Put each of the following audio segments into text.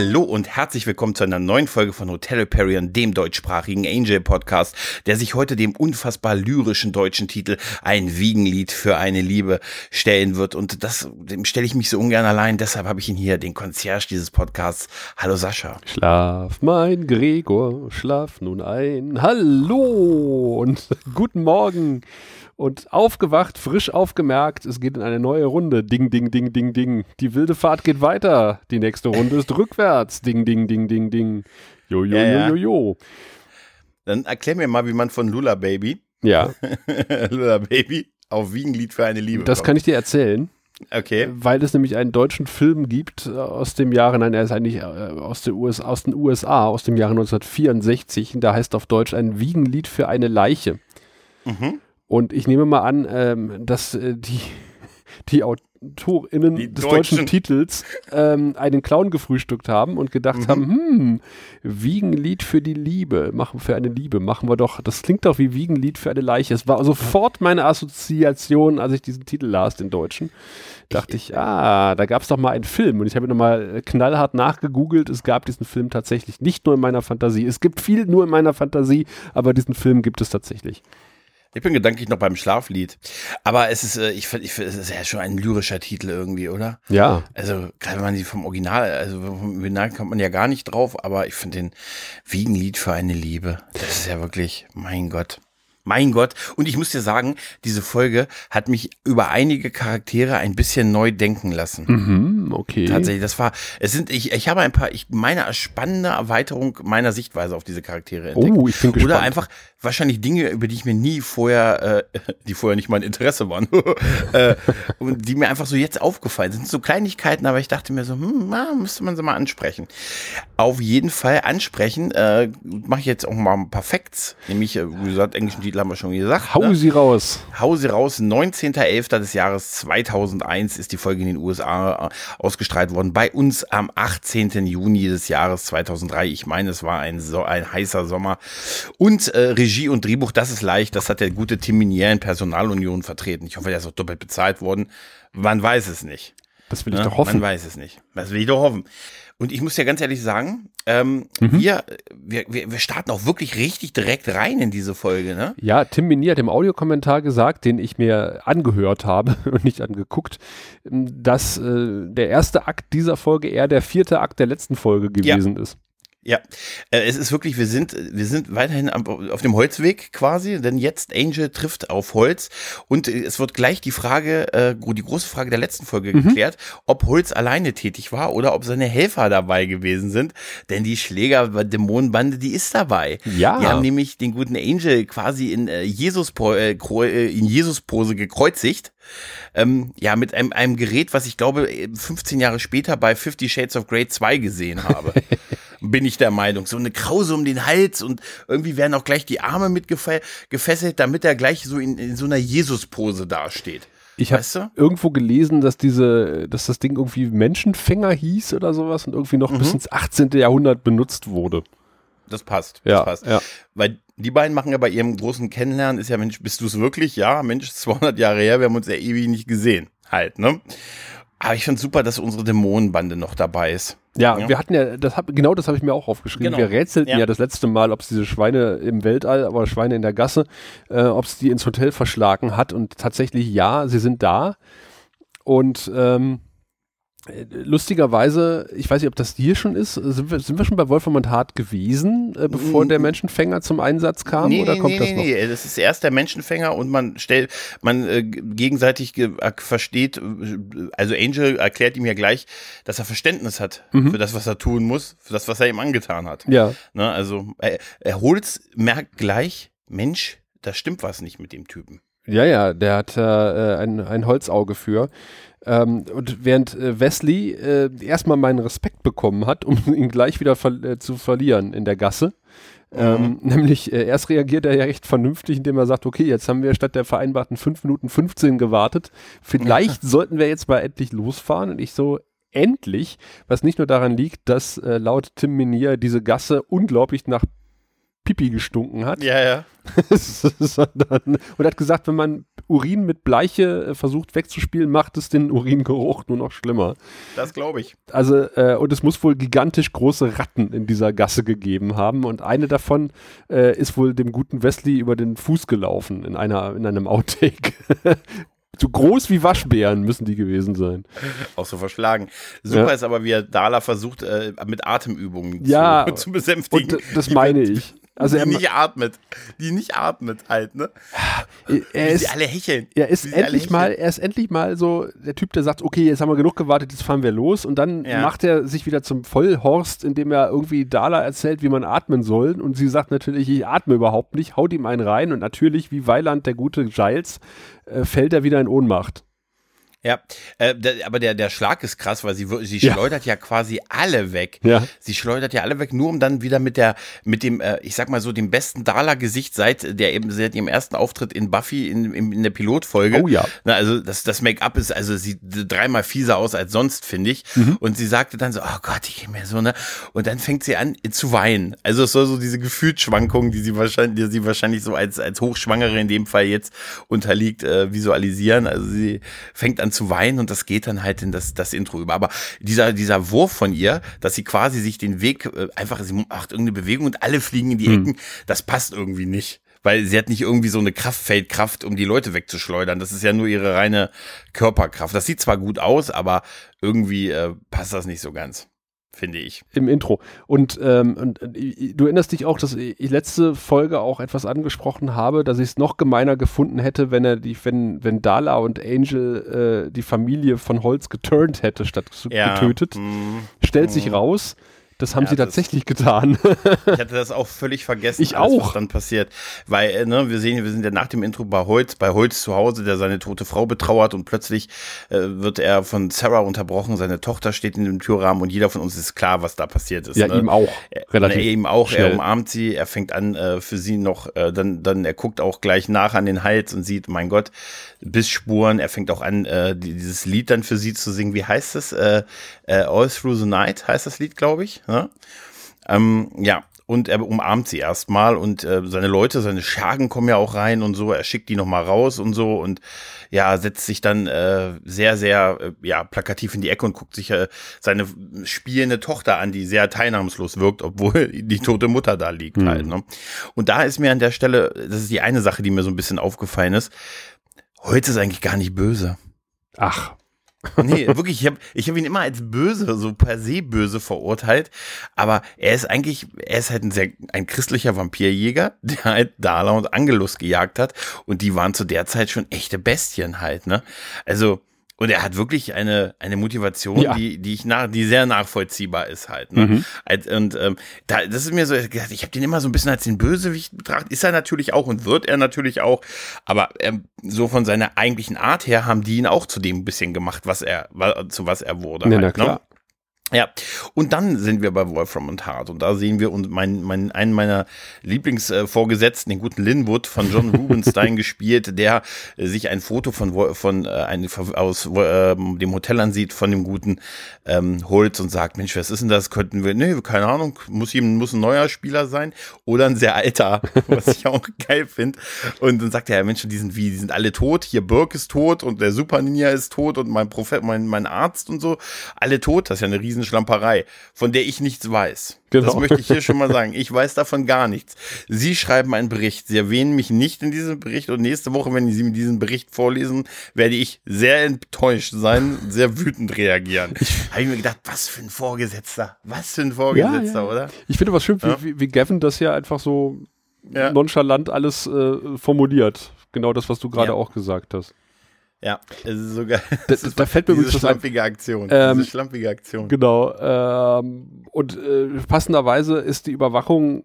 Hallo und herzlich willkommen zu einer neuen Folge von Hotel Hyperion, dem deutschsprachigen Angel Podcast, der sich heute dem unfassbar lyrischen deutschen Titel Ein Wiegenlied für eine Liebe stellen wird. Und das, dem stelle ich mich so ungern allein. Deshalb habe ich ihn hier, den Concierge dieses Podcasts. Hallo Sascha. Schlaf, mein Gregor, schlaf nun ein. Hallo und guten Morgen und aufgewacht, frisch aufgemerkt, es geht in eine neue Runde. Ding, ding, ding, ding, ding. Die wilde Fahrt geht weiter. Die nächste Runde ist rückwärts. Ding, ding, ding, ding, ding. Jo, jo, ja, jo, jo, jo. Dann erklär mir mal, wie man von Lula Baby, ja. Lula Baby, auf Wiegenlied für eine Liebe Das kommt. kann ich dir erzählen. Okay. Weil es nämlich einen deutschen Film gibt aus dem Jahre, nein, er ist eigentlich äh, aus, der US, aus den USA, aus dem Jahre 1964. Da heißt auf Deutsch ein Wiegenlied für eine Leiche. Mhm. Und ich nehme mal an, ähm, dass äh, die, die AutorInnen die des deutschen, deutschen Titels ähm, einen Clown gefrühstückt haben und gedacht mhm. haben, hm, Wiegenlied für die Liebe, machen für eine Liebe, machen wir doch, das klingt doch wie Wiegenlied für eine Leiche. Es war sofort meine Assoziation, als ich diesen Titel las, den deutschen. Dachte ich, ah, da gab es doch mal einen Film und ich habe nochmal knallhart nachgegoogelt. Es gab diesen Film tatsächlich nicht nur in meiner Fantasie. Es gibt viel nur in meiner Fantasie, aber diesen Film gibt es tatsächlich. Ich bin gedanklich noch beim Schlaflied. Aber es ist, äh, ich finde, ich find, es ist ja schon ein lyrischer Titel irgendwie, oder? Ja. Also, gerade wenn man die vom Original, also vom Original kommt man ja gar nicht drauf, aber ich finde den Wiegenlied für eine Liebe. Das ist ja wirklich, mein Gott. Mein Gott. Und ich muss dir sagen, diese Folge hat mich über einige Charaktere ein bisschen neu denken lassen. Mhm, okay. Tatsächlich, das war, es sind, ich, ich habe ein paar, ich meine, spannende Erweiterung meiner Sichtweise auf diese Charaktere entdeckt. Oh, ich bin gespannt. Oder einfach wahrscheinlich Dinge, über die ich mir nie vorher, äh, die vorher nicht mein Interesse waren, äh, und die mir einfach so jetzt aufgefallen sind. So Kleinigkeiten, aber ich dachte mir so, hm, na, müsste man sie mal ansprechen. Auf jeden Fall ansprechen, äh, mache ich jetzt auch mal ein paar Facts, nämlich, äh, wie gesagt, englischen Titel haben wir schon gesagt. Hau ne? sie raus. Hau sie raus. 19.11. des Jahres 2001 ist die Folge in den USA äh, ausgestrahlt worden. Bei uns am 18. Juni des Jahres 2003. Ich meine, es war ein, so ein heißer Sommer. Und äh, Regie und Drehbuch, das ist leicht. Das hat der gute Tim Minier in Personalunion vertreten. Ich hoffe, der ist auch doppelt bezahlt worden. Man weiß es nicht. Das will ich ne? doch hoffen. Man weiß es nicht. Das will ich doch hoffen. Und ich muss ja ganz ehrlich sagen, ähm, mhm. wir, wir, wir starten auch wirklich richtig direkt rein in diese Folge, ne? Ja, Tim Minier hat im Audiokommentar gesagt, den ich mir angehört habe und nicht angeguckt, dass äh, der erste Akt dieser Folge eher der vierte Akt der letzten Folge gewesen ja. ist. Ja, äh, es ist wirklich, wir sind, wir sind weiterhin auf dem Holzweg quasi, denn jetzt Angel trifft auf Holz und äh, es wird gleich die Frage, äh, die große Frage der letzten Folge mhm. geklärt, ob Holz alleine tätig war oder ob seine Helfer dabei gewesen sind, denn die Schläger-Dämonenbande, die ist dabei. Ja. Die haben nämlich den guten Angel quasi in Jesus in Jesus Pose gekreuzigt. Ähm, ja, mit einem, einem Gerät, was ich glaube 15 Jahre später bei Fifty Shades of Grey 2 gesehen habe. bin ich der Meinung. So eine Krause um den Hals und irgendwie werden auch gleich die Arme mit gefesselt, damit er gleich so in, in so einer Jesus-Pose dasteht. Ich habe irgendwo gelesen, dass diese, dass das Ding irgendwie Menschenfänger hieß oder sowas und irgendwie noch mhm. bis ins 18. Jahrhundert benutzt wurde. Das passt. Das ja, passt. Ja. Weil die beiden machen ja bei ihrem großen Kennenlernen, ist ja, Mensch, bist du es wirklich? Ja, Mensch, 200 Jahre her, wir haben uns ja ewig nicht gesehen. Halt, ne? Aber ich finde super, dass unsere Dämonenbande noch dabei ist. Ja, ja, wir hatten ja, das hab, genau das habe ich mir auch aufgeschrieben. Genau. Wir rätselten ja. ja. das letzte Mal, ob es diese Schweine im Weltall, aber Schweine in der Gasse, äh, ob es die ins Hotel verschlagen hat. Und tatsächlich ja, sie sind da. Und ähm, Lustigerweise, ich weiß nicht, ob das hier schon ist, sind wir, sind wir schon bei Wolfram und Hart gewesen, äh, bevor der Menschenfänger zum Einsatz kam? Nee, oder kommt nee, das noch? Nee, das ist erst der Menschenfänger und man stellt, man äh, gegenseitig ge äh, versteht, äh, also Angel erklärt ihm ja gleich, dass er Verständnis hat mhm. für das, was er tun muss, für das, was er ihm angetan hat. Ja. Ne, also er, er Holz merkt gleich, Mensch, da stimmt was nicht mit dem Typen. Ja, ja, der hat äh, ein, ein Holzauge für. Ähm, und während äh, Wesley äh, erstmal meinen Respekt bekommen hat, um ihn gleich wieder ver äh, zu verlieren in der Gasse. Ähm, mhm. nämlich äh, erst reagiert er ja recht vernünftig, indem er sagt, okay, jetzt haben wir statt der vereinbarten 5 Minuten 15 gewartet. Vielleicht sollten wir jetzt mal endlich losfahren. Und ich so, endlich, was nicht nur daran liegt, dass äh, laut Tim Minier diese Gasse unglaublich nach Pipi gestunken hat. Ja, ja. Sondern, und hat gesagt, wenn man Urin mit Bleiche äh, versucht wegzuspielen, macht es den Uringeruch nur noch schlimmer. Das glaube ich. Also, äh, und es muss wohl gigantisch große Ratten in dieser Gasse gegeben haben. Und eine davon äh, ist wohl dem guten Wesley über den Fuß gelaufen in, einer, in einem Outtake. so groß wie Waschbären müssen die gewesen sein. Auch so verschlagen. Super Ja. ist aber, wie er Dala versucht, äh, mit Atemübungen Ja, zu, zu besänftigen. Und das meine ich. Also die er, nicht atmet. Die nicht atmet halt, ne? er ist sie alle hecheln. Er ist endlich mal, er ist endlich mal so der Typ, der sagt, okay, jetzt haben wir genug gewartet, jetzt fahren wir los. Und dann Ja. macht er sich wieder zum Vollhorst, indem er irgendwie Dala erzählt, wie man atmen soll. Und sie sagt natürlich, ich atme überhaupt nicht, haut ihm einen rein. Und natürlich, wie Weiland, der gute Giles, äh, fällt er wieder in Ohnmacht. Ja, äh, der, aber der, der Schlag ist krass, weil sie, sie Ja. schleudert ja quasi alle weg. Ja. Sie schleudert ja alle weg, nur um dann wieder mit der, mit dem, äh, ich sag mal so, dem besten Dala-Gesicht seit der eben seit ihrem ersten Auftritt in Buffy in, in, in der Pilotfolge. Oh ja. Na, also das, das Make-up ist, also sieht dreimal fieser aus als sonst, finde ich. Mhm. Und sie sagte dann so, oh Gott, ich gehe mir so, ne? Und dann fängt sie an äh, zu weinen. Also es soll so diese Gefühlsschwankungen, die sie wahrscheinlich, die sie wahrscheinlich so als, als Hochschwangere in dem Fall jetzt unterliegt, äh, visualisieren. Also sie fängt an zu weinen und das geht dann halt in das, das Intro über. Aber dieser, dieser Wurf von ihr, dass sie quasi sich den Weg äh, einfach, sie macht irgendeine Bewegung und alle fliegen in die Ecken, das passt irgendwie nicht. Weil sie hat nicht irgendwie so eine Kraftfeldkraft, um die Leute wegzuschleudern. Das ist ja nur ihre reine Körperkraft. Das sieht zwar gut aus, aber irgendwie äh, passt das nicht so ganz, finde ich. Im Intro. Und, ähm, und äh, du erinnerst dich auch, dass ich letzte Folge auch etwas angesprochen habe, dass ich es noch gemeiner gefunden hätte, wenn er die, wenn, wenn Dala und Angel äh, die Familie von Holz geturnt hätte, statt zu- getötet. mm, Stellt sich raus, das haben Ja, sie tatsächlich getan. Ich hatte das auch völlig vergessen, Ich alles, auch. was dann passiert. Weil, äh, ne, wir sehen, wir sind ja nach dem Intro bei Holz, bei Holz zu Hause, der seine tote Frau betrauert und plötzlich äh, wird er von Sarah unterbrochen, seine Tochter steht in dem Türrahmen und jeder von uns ist klar, was da passiert ist. ja, ne? ihm auch. Er- Relativ er ihm auch, schnell. er umarmt sie, er fängt an äh, für sie noch, äh, dann, dann er guckt auch gleich nach an den Hals und sieht, mein Gott, Bissspuren, er fängt auch an, äh, die, dieses Lied dann für sie zu singen. Wie heißt es? Äh, äh, All Through the Night heißt das Lied, glaube ich. Ne? Ähm, ja, und er umarmt sie erstmal und äh, seine Leute, seine Schergen kommen ja auch rein und so, er schickt die nochmal raus und so und ja, setzt sich dann äh, sehr, sehr, äh, ja, plakativ in die Ecke und guckt sich äh, seine spielende Tochter an, die sehr teilnahmslos wirkt, obwohl die tote Mutter da liegt Mhm. halt. Ne? Und da ist mir an der Stelle, das ist die eine Sache, die mir so ein bisschen aufgefallen ist, heute ist eigentlich gar nicht böse. Ach, Nee, wirklich, ich habe ich hab ihn immer als böse, so per se böse verurteilt. Aber er ist eigentlich, er ist halt ein sehr, ein christlicher Vampirjäger, der halt Dala und Angelus gejagt hat. Und die waren zu der Zeit schon echte Bestien halt, ne? Also, und er hat wirklich eine, eine Motivation, Ja. die, die ich nach, die sehr nachvollziehbar ist halt. Ne? Mhm. Als- Und ähm, da, das ist mir so, ich habe den immer so ein bisschen als den Bösewicht betrachtet. Ist er natürlich auch und wird er natürlich auch. Aber ähm, so von seiner eigentlichen Art her haben die ihn auch zu dem ein bisschen gemacht, was er, zu was er wurde. Ja, halt, na klar. Ne? Ja, und dann sind wir bei Wolfram und Hart und da sehen wir und mein, mein, einen meiner Lieblingsvorgesetzten, den guten Linwood von John Rubenstein gespielt, der äh, sich ein Foto von, von äh, ein, aus äh, dem Hotel ansieht von dem guten ähm, Holz und sagt, Mensch, was ist denn das? Könnten wir, nee, keine Ahnung, muss, ihm, muss ein neuer Spieler sein oder ein sehr alter, was ich auch geil finde. Und dann sagt er, ja, Mensch, die sind wie, die sind alle tot, hier Burke ist tot und der Super Ninja ist tot und mein Prophet, mein, mein Arzt und so, alle tot, das ist ja eine Riesenschlamperei, von der ich nichts weiß. Genau. Das möchte ich hier schon mal sagen. Ich weiß davon gar nichts. Sie schreiben einen Bericht. Sie erwähnen mich nicht in diesem Bericht und nächste Woche, wenn Sie mir diesen Bericht vorlesen, werde ich sehr enttäuscht sein, sehr wütend reagieren. Habe ich mir gedacht, was für ein Vorgesetzter. Was für ein Vorgesetzter, Ja, ja. oder? ich finde was schön, wie, Ja. wie, wie Gavin das ja einfach so nonchalant alles äh, formuliert. Genau das, was du gerade auch gesagt hast. Ja, es ist sogar. Da, da fällt mir diese schlampige Aktion. Ähm, diese schlampige Aktion. Genau. Ähm, und äh, passenderweise ist die Überwachung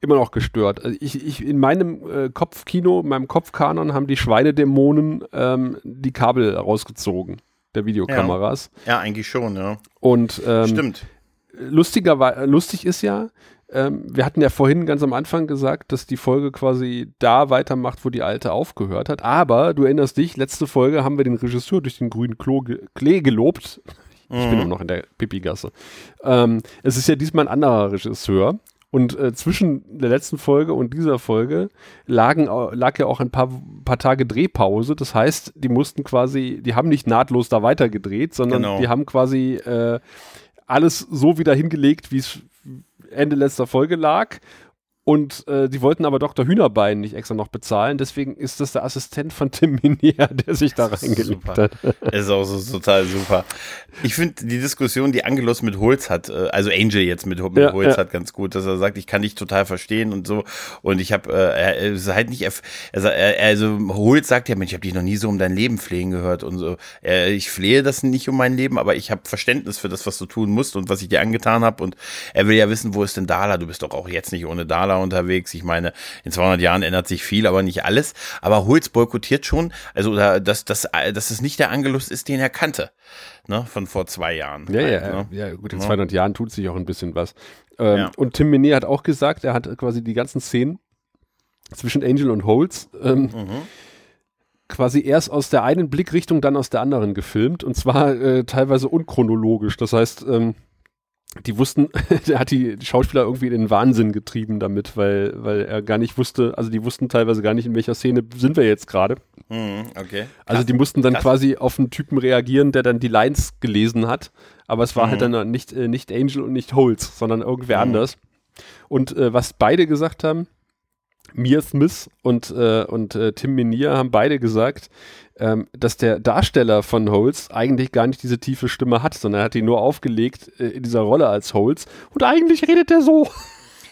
immer noch gestört. Also ich, ich, in meinem äh, Kopfkino, in meinem Kopfkanon haben die Schweinedämonen ähm, die Kabel rausgezogen der Videokameras. Ja, eigentlich schon, ja. Und ähm, Stimmt. lustiger, lustig ist ja, ähm, wir hatten ja vorhin ganz am Anfang gesagt, dass die Folge quasi da weitermacht, wo die alte aufgehört hat. Aber du erinnerst dich, letzte Folge haben wir den Regisseur durch den grünen Klo ge Klee gelobt. Ich bin Mhm. immer noch in der Pipi-Gasse. Ähm, es ist ja diesmal ein anderer Regisseur. Und äh, zwischen der letzten Folge und dieser Folge lagen, lag ja auch ein paar, paar Tage Drehpause. Das heißt, die mussten quasi, die haben nicht nahtlos da weitergedreht, sondern Genau. die haben quasi äh, alles so wieder hingelegt, wie es Ende letzter Folge lag. Und äh, die wollten aber Dr. Hühnerbein nicht extra noch bezahlen. Deswegen ist das der Assistent von Tim Minier, der sich da Das reingelegt hat. Ist auch so total super. Ich finde die Diskussion, die Angelos mit Holz hat, äh, also Angel jetzt mit, mit Ja, Holz ja. hat ganz gut, dass er sagt, ich kann dich total verstehen und so. Und ich habe, äh, er ist halt nicht, er, er, also Holz sagt ja, Mensch, ich habe dich noch nie so um dein Leben flehen gehört und so. Äh, ich flehe das nicht um mein Leben, aber ich habe Verständnis für das, was du tun musst und was ich dir angetan habe. Und er will ja wissen, wo ist denn Dala? Du bist doch auch jetzt nicht ohne Dala unterwegs. Ich meine, in 200 Jahren ändert sich viel, aber nicht alles. Aber Holz boykottiert schon, also dass, dass, dass es nicht der Angelus ist, den er kannte, ne, von vor zwei Jahren. Ja, halt, ja, ne? ja, gut, in Ja. 200 Jahren tut sich auch ein bisschen was. Ähm, Ja. Und Tim Minier hat auch gesagt, er hat quasi die ganzen Szenen zwischen Angel und Holz ähm, Mhm. quasi erst aus der einen Blickrichtung, dann aus der anderen gefilmt und zwar äh, teilweise unchronologisch. Das heißt, ähm, die wussten, der hat die Schauspieler irgendwie in den Wahnsinn getrieben damit, weil, weil er gar nicht wusste, also die wussten teilweise gar nicht, in welcher Szene sind wir jetzt gerade. Mhm, okay. Also die mussten dann krass. quasi auf einen Typen reagieren, der dann die Lines gelesen hat. Aber es war Mhm. halt dann nicht, äh, nicht Angel und nicht Holz, sondern irgendwer Mhm. anders. Und äh, was beide gesagt haben, Mia Smith und, äh, und äh, Tim Minier haben beide gesagt, ähm, dass der Darsteller von Holz eigentlich gar nicht diese tiefe Stimme hat, sondern er hat die nur aufgelegt äh, in dieser Rolle als Holz. Und eigentlich redet er so.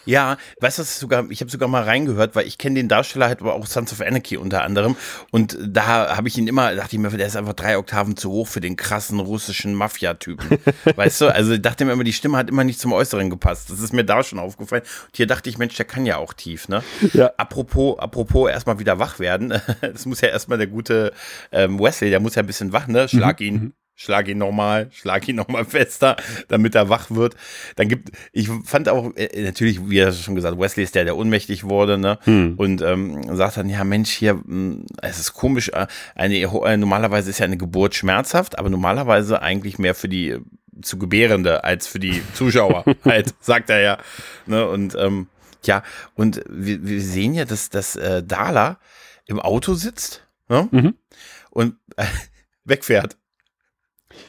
Ja, weißt du, sogar, ich habe sogar mal reingehört, weil ich kenne den Darsteller halt aber auch Sons of Anarchy unter anderem und da habe ich ihn immer, dachte ich mir, der ist einfach drei Oktaven zu hoch für den krassen russischen Mafia-Typen. weißt du, also ich dachte mir immer, die Stimme hat immer nicht zum Äußeren gepasst. Das ist mir da schon aufgefallen. Und hier dachte ich, Mensch, der kann ja auch tief, ne? Ja. Apropos, apropos erstmal wieder wach werden. Das muss ja erstmal der gute ähm, Wesley, der muss ja ein bisschen wach, ne? Schlag ihn. Schlag ihn nochmal, schlag ihn nochmal fester, damit er wach wird. Dann gibt, ich fand auch, äh, natürlich, wie er schon gesagt, Wesley ist der, der ohnmächtig wurde, ne? Und ähm, sagt dann, ja Mensch, hier, mh, es ist komisch, äh, eine, äh, normalerweise ist ja eine Geburt schmerzhaft, aber normalerweise eigentlich mehr für die zu Gebärende als für die Zuschauer, halt, sagt er ja. Ne? Und ähm, ja, und wir, wir sehen ja, dass, dass äh, Dala im Auto sitzt ne? Mhm. und äh, wegfährt.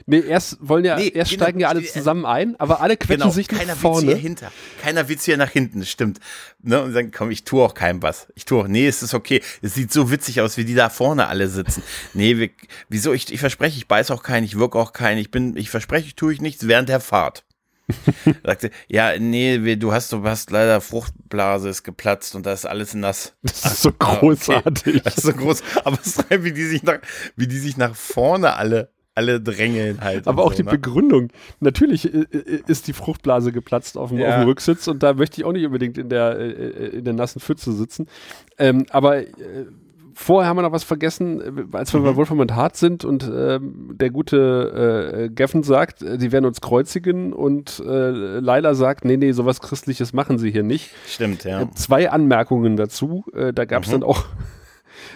Nee, erst wollen ja, Nee, erst genau, steigen ja alle äh, zusammen ein, aber alle quetschen Genau, sich nach keiner Witz vorne. hier hinter. Keiner Witz hier nach hinten, stimmt. Ne? Und dann komm, ich tue auch keinem was. Ich tue auch, nee, es ist okay. Es sieht so witzig aus, wie die da vorne alle sitzen. Nee, wir, wieso? Ich, ich verspreche, ich beiß auch keinen, ich wirke auch keinen. Ich bin, ich verspreche, ich tue ich nichts während der Fahrt. Sagte, ja, nee, du hast, du hast leider Fruchtblase ist geplatzt und da ist alles nass. Das ist so Ah, okay. großartig. Das ist so groß. Aber es ist wie die sich nach, wie die sich nach vorne alle, alle drängeln halt. Aber auch so, die ne? Begründung. Natürlich äh, äh, ist die Fruchtblase geplatzt auf dem, Ja. auf dem Rücksitz und da möchte ich auch nicht unbedingt in der, äh, in der nassen Pfütze sitzen. Ähm, aber vorher haben wir noch was vergessen, als wir bei Wolfram und Hart sind und ähm, der gute äh, Geffen sagt, äh, sie werden uns kreuzigen und äh, Laila sagt, nee, nee, sowas Christliches machen sie hier nicht. Stimmt, ja. Äh, Zwei Anmerkungen dazu. Da gab es Mhm. dann auch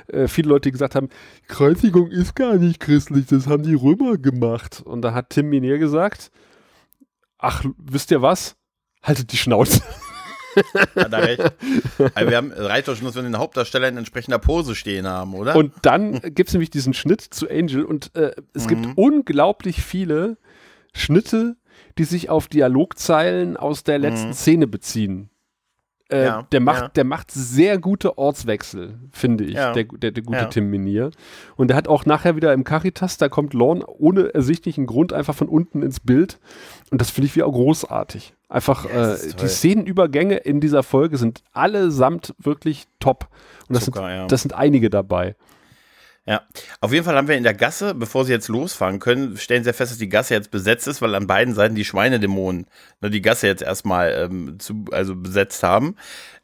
äh, viele Leute, gesagt haben, Kreuzigung ist gar nicht christlich, das haben die Römer gemacht. Und da hat Tim Minier gesagt, ach, wisst ihr was? Haltet die Schnauze. Hat er recht. Also wir haben, reicht doch schon, dass wir den Hauptdarsteller in entsprechender Pose stehen haben, oder? Und dann gibt es nämlich diesen Schnitt zu Angel und äh, es gibt Mhm. unglaublich viele Schnitte, die sich auf Dialogzeilen aus der letzten Mhm. Szene beziehen. Äh, Ja, der, macht, ja. der macht sehr gute Ortswechsel, finde ich, Ja. der, der, der gute. Tim Minier. Und der hat auch nachher wieder im Caritas, da kommt Lorne ohne ersichtlichen Grund einfach von unten ins Bild. Und das finde ich wieder großartig. Einfach das äh, die. Szenenübergänge in dieser Folge sind allesamt wirklich top. Und das, Zucker, sind, das sind einige dabei. Ja, auf jeden Fall haben wir in der Gasse, bevor sie jetzt losfahren können, stellen sie fest, dass die Gasse jetzt besetzt ist, weil an beiden Seiten die Schweinedämonen ne, die Gasse jetzt erstmal ähm, zu, also besetzt haben.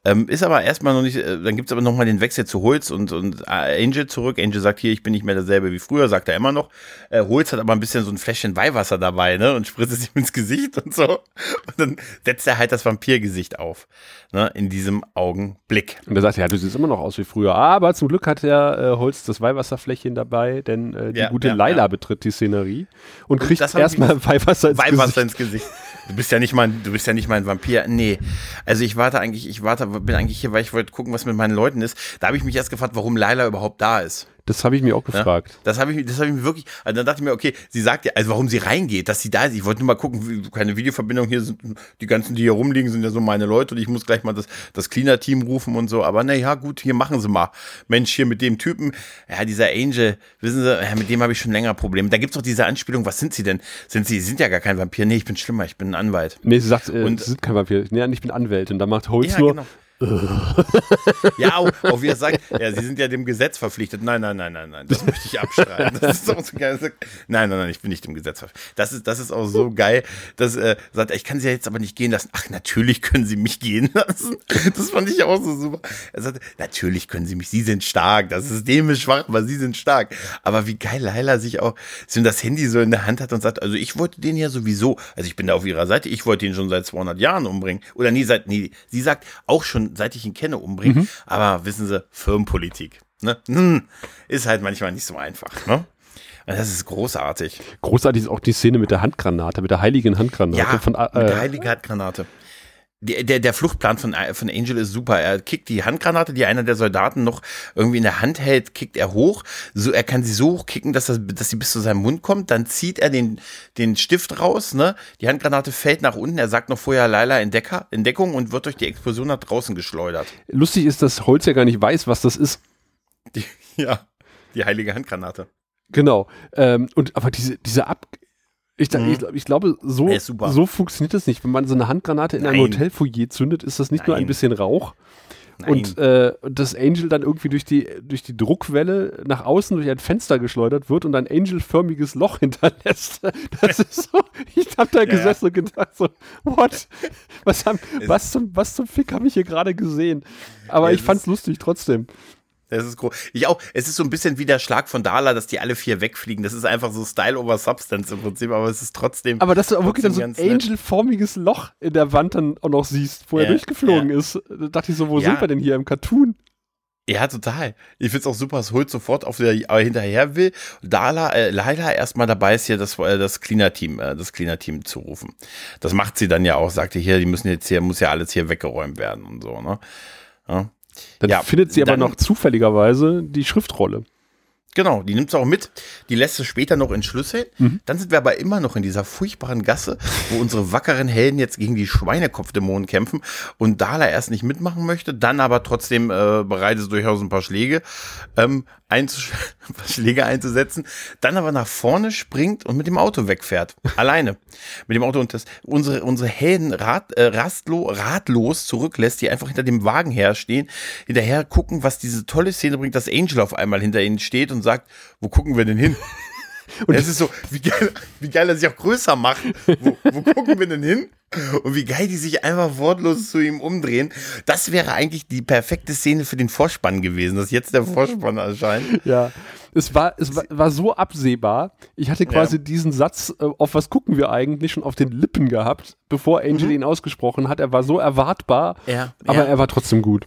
Ähm, ist aber erstmal noch nicht, äh, dann gibt es aber nochmal den Wechsel zu Holz und, und äh, Angel zurück. Angel sagt hier, ich bin nicht mehr derselbe wie früher, sagt er immer noch. Äh, Holz hat aber ein bisschen so ein Fläschchen Weihwasser dabei, ne, und spritzt es ihm ins Gesicht und so. Und dann setzt er halt das Vampirgesicht auf, ne, in diesem Augenblick. Und er sagt, ja, du siehst immer noch aus wie früher. Aber zum Glück hat der äh, Holz das Weihwasserfläschchen dabei, denn äh, die Ja, gute ja, Laila ja. betritt die Szenerie und kriegt das haben erstmal Weihwasser ins Weihwasser Gesicht. ins Gesicht. Du bist ja nicht mal, du bist ja nicht mal ein Vampir. Nee. Also ich warte eigentlich, ich warte, bin eigentlich hier, weil ich wollte gucken, was mit meinen Leuten ist. Da habe ich mich erst gefragt, warum Laila überhaupt da ist. Das habe ich mir auch gefragt. Ja, das habe ich, das habe ich mir wirklich. Also dann dachte ich mir, okay, sie sagt ja, also warum sie reingeht, dass sie da ist. Ich wollte nur mal gucken, wie, keine Videoverbindung hier sind. Die ganzen, die hier rumliegen, sind ja so meine Leute und ich muss gleich mal das, das Cleaner-Team rufen und so. Aber naja, gut, hier machen sie mal. Mensch, hier mit dem Typen, ja, dieser Angel, wissen Sie, ja, mit dem habe ich schon länger Probleme. Da gibt es doch diese Anspielung, was sind sie denn? Sind sie, sind ja gar kein Vampir. Nee, ich bin schlimmer, ich bin ein Anwalt. Nee, sie sagt, äh, und, sie sind kein Vampir. Nee, ich bin Anwältin. Da macht Holz ja, nur. Genau ja, auch, auch wie er sagt, ja, sie sind ja dem Gesetz verpflichtet. Nein, nein, nein, nein, nein, das möchte ich abschreiben. Das ist auch so geil. Nein, nein, nein, ich bin nicht dem Gesetz verpflichtet. Das ist, das ist auch so geil, dass er äh, sagt, ich kann sie ja jetzt aber nicht gehen lassen. Ach, natürlich können sie mich gehen lassen. Das fand ich auch so super. Er sagt, natürlich können sie mich, sie sind stark. Das System ist schwach, aber sie sind stark. Aber wie geil Laila sich auch so das Handy so in der Hand hat und sagt, also ich wollte den ja sowieso, also ich bin da auf ihrer Seite, ich wollte ihn schon seit 200 Jahren umbringen. Oder nie seit, nie, sie sagt auch schon seit ich ihn kenne, umbringen. Mhm. Aber wissen Sie, Firmenpolitik. Ne? Hm, ist halt manchmal nicht so einfach. Ne? Das ist großartig. Großartig ist auch die Szene mit der Handgranate, mit der heiligen Handgranate. Ja, von, äh, mit der heiligen Handgranate der, der Fluchtplan von, von Angel ist super. Er kickt die Handgranate, die einer der Soldaten noch irgendwie in der Hand hält, kickt er hoch. So, er kann sie so hochkicken, dass, das, dass sie bis zu seinem Mund kommt. Dann zieht er den, den Stift raus. Ne? Die Handgranate fällt nach unten. Er sagt noch vorher Laila in, Decker, in Deckung und wird durch die Explosion nach draußen geschleudert. Lustig ist, dass Holz ja gar nicht weiß, was das ist. Die, ja, die heilige Handgranate. Genau. Ähm, und aber diese, diese Ab ich, mhm. ich, ich, glaube, so, so funktioniert das nicht. Wenn man so eine Handgranate in Nein. ein Hotelfoyer zündet, ist das nicht Nein. nur ein bisschen Rauch. Nein. Und äh, das Angel dann irgendwie durch die, durch die Druckwelle nach außen durch ein Fenster geschleudert wird und ein angelförmiges Loch hinterlässt. Das ist so, ich hab da gesessen ja. und gedacht so, what? Was, haben, was, zum, was zum Fick habe ich hier gerade gesehen? Aber ja, ich fand's lustig trotzdem. Das ist groß. Ich auch. Es ist so ein bisschen wie der Schlag von Dala, dass die alle vier wegfliegen. Das ist einfach so Style over Substance im Prinzip, aber es ist trotzdem. Aber dass du auch wirklich dann so ein Angel-formiges Loch in der Wand dann auch noch siehst, wo ja, er durchgeflogen ja. ist. Da dachte ich so, wo ja. sind wir denn hier im Cartoon? Ja, total. Ich find's auch super, es holt sofort auf der aber hinterher will. Dala, äh, Laila erstmal dabei ist hier das, äh, das Cleaner-Team, äh, das Cleaner-Team zu rufen. Das macht sie dann ja auch, sagte hier, die müssen jetzt hier, muss ja alles hier weggeräumt werden und so, ne? Ja. Dann ja, findet sie aber noch zufälligerweise die Schriftrolle. Genau, die nimmt sie auch mit. Die lässt sie später noch entschlüsseln. Mhm. Dann sind wir aber immer noch in dieser furchtbaren Gasse, wo unsere wackeren Helden jetzt gegen die Schweinekopfdämonen kämpfen und Dala erst nicht mitmachen möchte, dann aber trotzdem äh, bereit ist, durchaus ein paar Schläge ähm, einzusch Schläge einzusetzen, dann aber nach vorne springt und mit dem Auto wegfährt. Alleine. Mit dem Auto und das unsere, unsere Helden rat, äh, rastlo, ratlos zurücklässt, die einfach hinter dem Wagen herstehen, hinterher gucken, was diese tolle Szene bringt, dass Angel auf einmal hinter ihnen steht und sagt, wo gucken wir denn hin? Und es ist so, wie geil, wie geil er sich auch größer macht. Wo, wo gucken wir denn hin? Und wie geil die sich einfach wortlos zu ihm umdrehen. Das wäre eigentlich die perfekte Szene für den Vorspann gewesen, dass jetzt der Vorspann erscheint. Ja. Es war, es war, war so absehbar. Ich hatte quasi ja. diesen Satz, äh, auf was gucken wir eigentlich, schon auf den Lippen gehabt, bevor Angel mhm. ihn ausgesprochen hat. Er war so erwartbar, ja, aber ja. er war trotzdem gut.